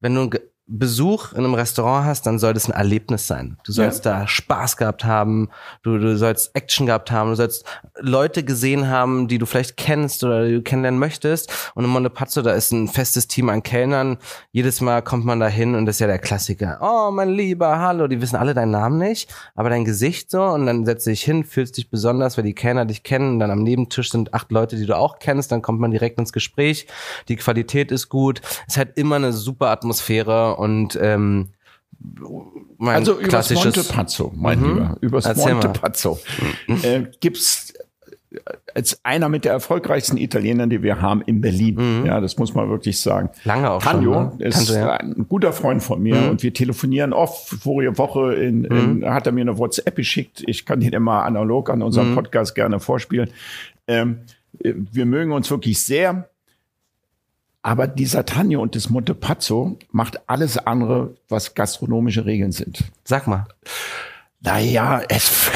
wenn du Besuch in einem Restaurant hast, dann soll das ein Erlebnis sein. Du sollst ja. da Spaß gehabt haben, du, du sollst Action gehabt haben, du sollst Leute gesehen haben, die du vielleicht kennst oder die du kennenlernen möchtest. Und in Montepazzo, da ist ein festes Team an Kellnern. Jedes Mal kommt man da hin und das ist ja der Klassiker. Oh, mein Lieber, hallo. Die wissen alle deinen Namen nicht, aber dein Gesicht so. Und dann setzt dich hin, fühlst dich besonders, weil die Kellner dich kennen. Und dann am Nebentisch sind acht Leute, die du auch kennst. Dann kommt man direkt ins Gespräch. Die Qualität ist gut. Es hat immer eine super Atmosphäre und ähm, mein also übers Montepazzo, mein mhm. Lieber, übers Erzähl Montepazzo. Äh, gibt's äh, als einer mit der erfolgreichsten Italiener, die wir haben in Berlin. Mhm. Ja, das muss man wirklich sagen. Lange auch Tanjo schon, ne? ist Tanjo, ja. ein guter Freund von mir mhm. und wir telefonieren oft. Vorige Woche in, in, mhm. hat er mir eine WhatsApp geschickt. Ich kann den immer analog an unserem mhm. Podcast gerne vorspielen. Ähm, wir mögen uns wirklich sehr. Aber dieser Tanjo und das Montepazzo macht alles andere, was gastronomische Regeln sind. Sag mal. Naja, es,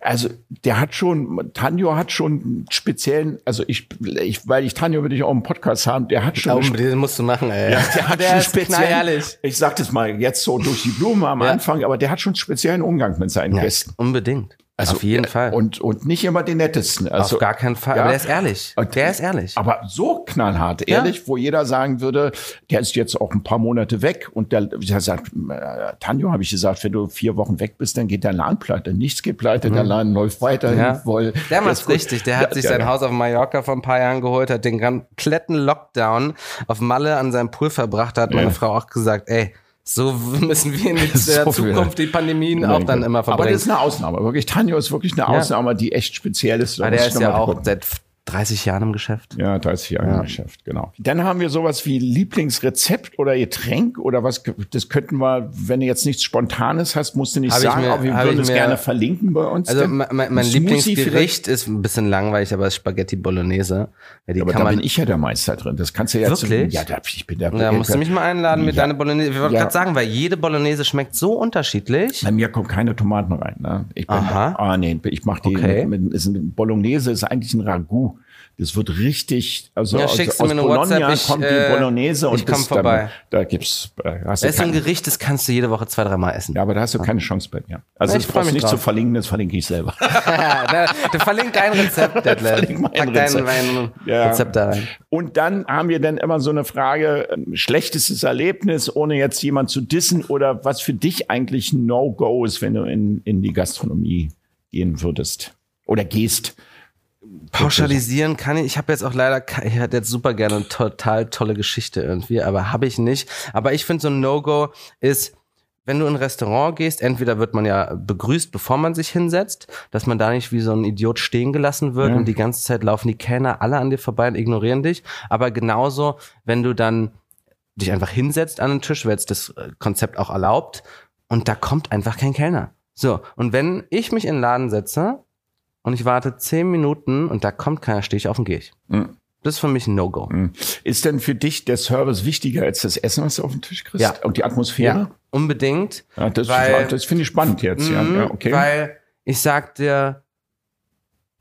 also der hat schon, Tanjo hat schon speziellen, also ich, ich weil ich Tanjo würde ich auch im Podcast haben, der hat schon. Glauben, den musst du machen, ey. Ja, der hat der schon speziellen, ich sag das mal jetzt so durch die Blume am ja. Anfang, aber der hat schon speziellen Umgang mit seinen ja, Gästen. Unbedingt. Also, Auf jeden Fall. Und, und nicht immer den nettesten. Also, Auf gar keinen Fall. Ja, aber der ist ehrlich. Der ist ehrlich. Aber so knallhart ehrlich, ja. wo jeder sagen würde, der ist jetzt auch ein paar Monate weg. Und der, der sagt, äh, Tanjo habe ich gesagt, wenn du vier Wochen weg bist, dann geht der Laden pleite. Nichts geht pleite, mhm. der Laden läuft weiter. Ja. Voll, der macht's richtig. Der hat sich sein Haus auf Mallorca vor ein paar Jahren geholt, hat den kompletten Lockdown auf Malle an seinem Pool verbracht, hat meine Frau auch gesagt, ey, so müssen wir in der so Zukunft die Pandemien auch dann immer verbringen. Aber das ist eine Ausnahme. Wirklich, Tanjo ist wirklich eine Ausnahme, die echt speziell ist. Aber der ist ja auch seit 30 Jahren im Geschäft. Ja, 30 Jahre ja. im Geschäft, genau. Dann haben wir sowas wie Lieblingsrezept oder Getränk oder was, das könnten wir, wenn du jetzt nichts Spontanes hast, musst du nicht hab sagen, mir, aber wir würden es gerne verlinken bei uns. Also mein, mein Lieblingsgericht ist ein bisschen langweilig, aber Spaghetti Bolognese. Ja, aber da bin ich ja der Meister drin. Das kannst du ja Wirklich? ja, da, ich bin der. Da musst du mich mal einladen mit ja. deiner Bolognese. Ich wollte ja. gerade sagen, weil jede Bolognese schmeckt so unterschiedlich. Bei mir kommen keine Tomaten rein. Ne? Ich bin, Aha. Ah, nee, ich mache die. Okay. Mit, mit, ist ein, Bolognese ist eigentlich ein Ragout. Das wird richtig, also ja, aus, aus Bologna ich, kommt die äh, Bolognese und ich komm vorbei. Da, da gibt's. Äh, hast das ist ein Gericht, das kannst du jede Woche zwei, dreimal essen. Ja, aber da hast du keine Chance bei mir. Also ich brauchst nicht drauf. zu verlinken, das verlinke ich selber. du verlinkt dein Rezept, Detlef. Pack Rezept. dein, ja. Rezept da rein. Und dann haben wir dann immer so eine Frage, schlechtestes Erlebnis, ohne jetzt jemand zu dissen oder was für dich eigentlich ein No-Go ist, wenn du in, in die Gastronomie gehen würdest oder gehst pauschalisieren kann ich. Ich habe jetzt auch leider, ich hätte jetzt super gerne eine total tolle Geschichte irgendwie, aber habe ich nicht. Aber ich finde so ein No-Go ist, wenn du in ein Restaurant gehst, entweder wird man ja begrüßt, bevor man sich hinsetzt, dass man da nicht wie so ein Idiot stehen gelassen wird ja. und die ganze Zeit laufen die Kellner alle an dir vorbei und ignorieren dich. Aber genauso, wenn du dann dich einfach hinsetzt an den Tisch, wird das äh, Konzept auch erlaubt und da kommt einfach kein Kellner. So, und wenn ich mich in den Laden setze und ich warte zehn Minuten und da kommt keiner, stehe ich auf und gehe ich. Mhm. Das ist für mich ein No-Go. Mhm. Ist denn für dich der Service wichtiger als das Essen, was du auf den Tisch kriegst? Ja. Und die Atmosphäre? Ja, unbedingt. Ja, das, das finde ich spannend jetzt. ja, mhm, ja, okay. Weil ich sag dir,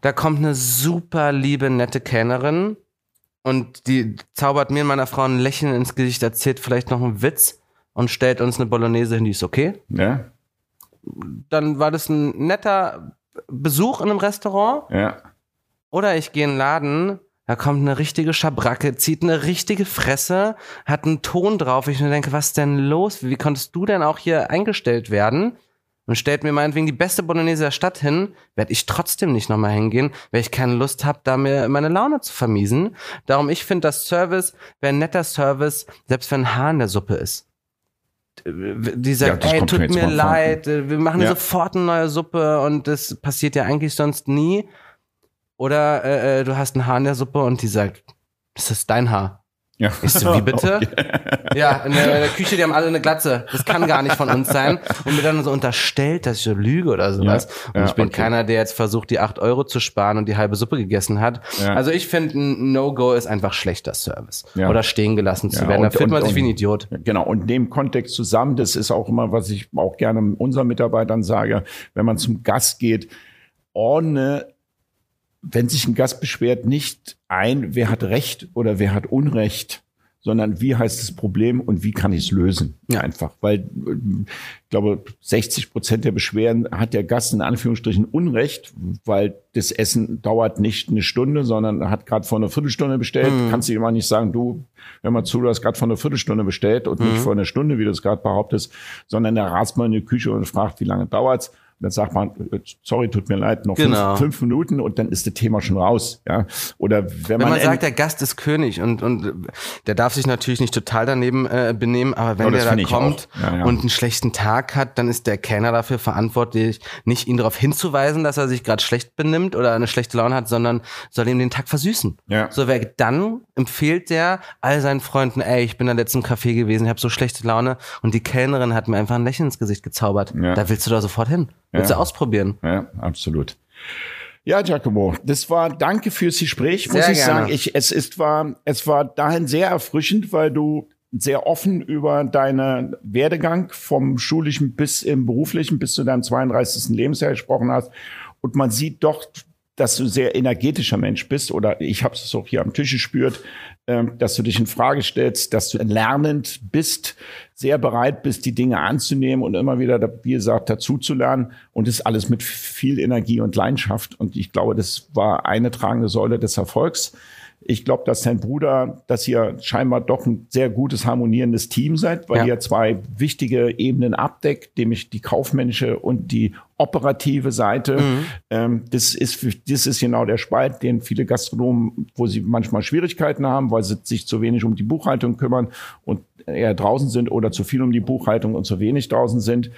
da kommt eine super liebe, nette Kellnerin und die zaubert mir und meiner Frau ein Lächeln ins Gesicht, erzählt vielleicht noch einen Witz und stellt uns eine Bolognese hin, die ist okay. Ja. Dann war das ein netter Besuch in einem Restaurant. Ja. Oder ich gehe in einen Laden, da kommt eine richtige Schabracke, zieht eine richtige Fresse, hat einen Ton drauf. Ich mir denke, was ist denn los? Wie konntest du denn auch hier eingestellt werden? Und stellt mir meinetwegen die beste Bolognese der Stadt hin, werde ich trotzdem nicht nochmal hingehen, weil ich keine Lust habe, da mir meine Laune zu vermiesen. Darum, ich finde, das Service wäre ein netter Service, selbst wenn ein Haar in der Suppe ist die sagt, ja, ey, tut mir, leid, vor. wir machen ja. sofort eine neue Suppe und das passiert ja eigentlich sonst nie. Oder äh, äh, du hast ein Haar in der Suppe und die sagt, das ist dein Haar. Ja. Ich so, wie bitte? Okay. Ja, in der, in der, Küche, die haben alle eine Glatze. Das kann gar nicht von uns sein. Und mir dann so unterstellt, dass ich so lüge oder sowas. Ja. Und ja, ich bin okay. keiner, der jetzt versucht, die acht Euro zu sparen und die halbe Suppe gegessen hat. Ja. Also ich finde, ein No-Go ist einfach schlechter Service. Ja. Oder stehen gelassen zu werden. Da fühlt man sich wie ein Idiot. Genau. Und in dem Kontext zusammen, das ist auch immer, was ich auch gerne unseren Mitarbeitern sage, wenn man zum Gast geht, ordne wenn sich ein Gast beschwert, nicht ein, wer hat Recht oder wer hat Unrecht, sondern wie heißt das Problem und wie kann ich es lösen? Ja. Einfach, weil ich glaube, 60 Prozent der Beschwerden hat der Gast in Anführungsstrichen Unrecht, weil das Essen dauert nicht eine Stunde, sondern hat gerade vor einer Viertelstunde bestellt. Mhm. Kannst du immer nicht sagen, du, hör mal zu, du hast gerade vor einer Viertelstunde bestellt und mhm. nicht vor einer Stunde, wie du es gerade behauptest, sondern er rast mal in die Küche und fragt, wie lange dauert's dann sagt man, sorry, tut mir leid, noch genau. fünf, fünf, Minuten und dann ist das Thema schon raus. Ja? Oder wenn, wenn man, man sagt, der Gast ist König und, und der darf sich natürlich nicht total daneben äh, benehmen, aber wenn oh, der da kommt ja, ja. und einen schlechten Tag hat, dann ist der Kellner dafür verantwortlich, nicht ihn darauf hinzuweisen, dass er sich gerade schlecht benimmt oder eine schlechte Laune hat, sondern soll ihm den Tag versüßen. Ja. So wer dann empfiehlt der all seinen Freunden, ey, ich bin da letzten Café gewesen, ich habe so schlechte Laune und die Kellnerin hat mir einfach ein Lächeln ins Gesicht gezaubert. Ja. Da willst du da sofort hin. Willst ja. du ausprobieren? Ja, absolut. Ja, Giacomo, das war, danke fürs Gespräch, muss sehr ich gerne. sagen. Ich, es ist, war, es war dahin sehr erfrischend, weil du sehr offen über deinen Werdegang vom schulischen bis im beruflichen bis zu deinem 32. Lebensjahr gesprochen hast. Und man sieht doch, dass du sehr energetischer Mensch bist oder ich habe es auch hier am Tisch gespürt, ähm, dass du dich in Frage stellst, dass du lernend bist, sehr bereit bist, die Dinge anzunehmen und immer wieder, wie gesagt, dazuzulernen und das alles mit viel Energie und Leidenschaft. Und ich glaube, das war eine tragende Säule des Erfolgs. Ich glaube, dass dein Bruder, dass ihr scheinbar doch ein sehr gutes harmonierendes Team seid, weil ja. ihr zwei wichtige Ebenen abdeckt, nämlich die kaufmännische und die operative Seite. Mhm. Ähm, das ist das ist genau der Spalt, den viele Gastronomen, wo sie manchmal Schwierigkeiten haben, weil sie sich zu wenig um die Buchhaltung kümmern und eher draußen sind oder zu viel um die Buchhaltung und zu wenig draußen sind.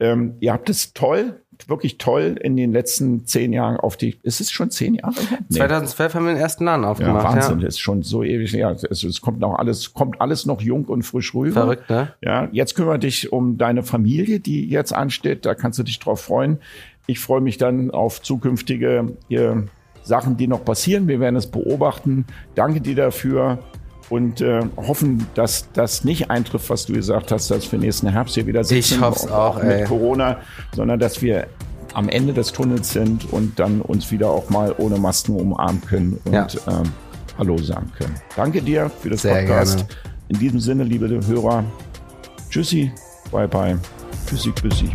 Ähm, ihr habt es toll wirklich toll in den letzten zehn Jahren auf die, ist es schon zehn Jahre Nee. 2012 haben wir den ersten Laden aufgemacht. Ja, Wahnsinn, ja. ist schon so ewig. Ja, es, es, kommt noch alles, kommt alles noch jung und frisch rüber. Verrückt, ne? Ja, jetzt kümmere dich um deine Familie, die jetzt ansteht. Da kannst du dich drauf freuen. Ich freue mich dann auf zukünftige äh, Sachen, die noch passieren. Wir werden es beobachten. Danke dir dafür und äh, hoffen, dass das nicht eintrifft, was du gesagt hast, dass wir nächsten Herbst hier wieder sitzen. Ich hoffe auch, auch mit ey. Corona, sondern dass wir am Ende des Tunnels sind und dann uns wieder auch mal ohne Masken umarmen können und ja. ähm, Hallo sagen können. Danke dir für das Sehr Podcast. Gerne. In diesem Sinne, liebe Hörer, tschüssi, bye bye, tschüssi, tschüssi.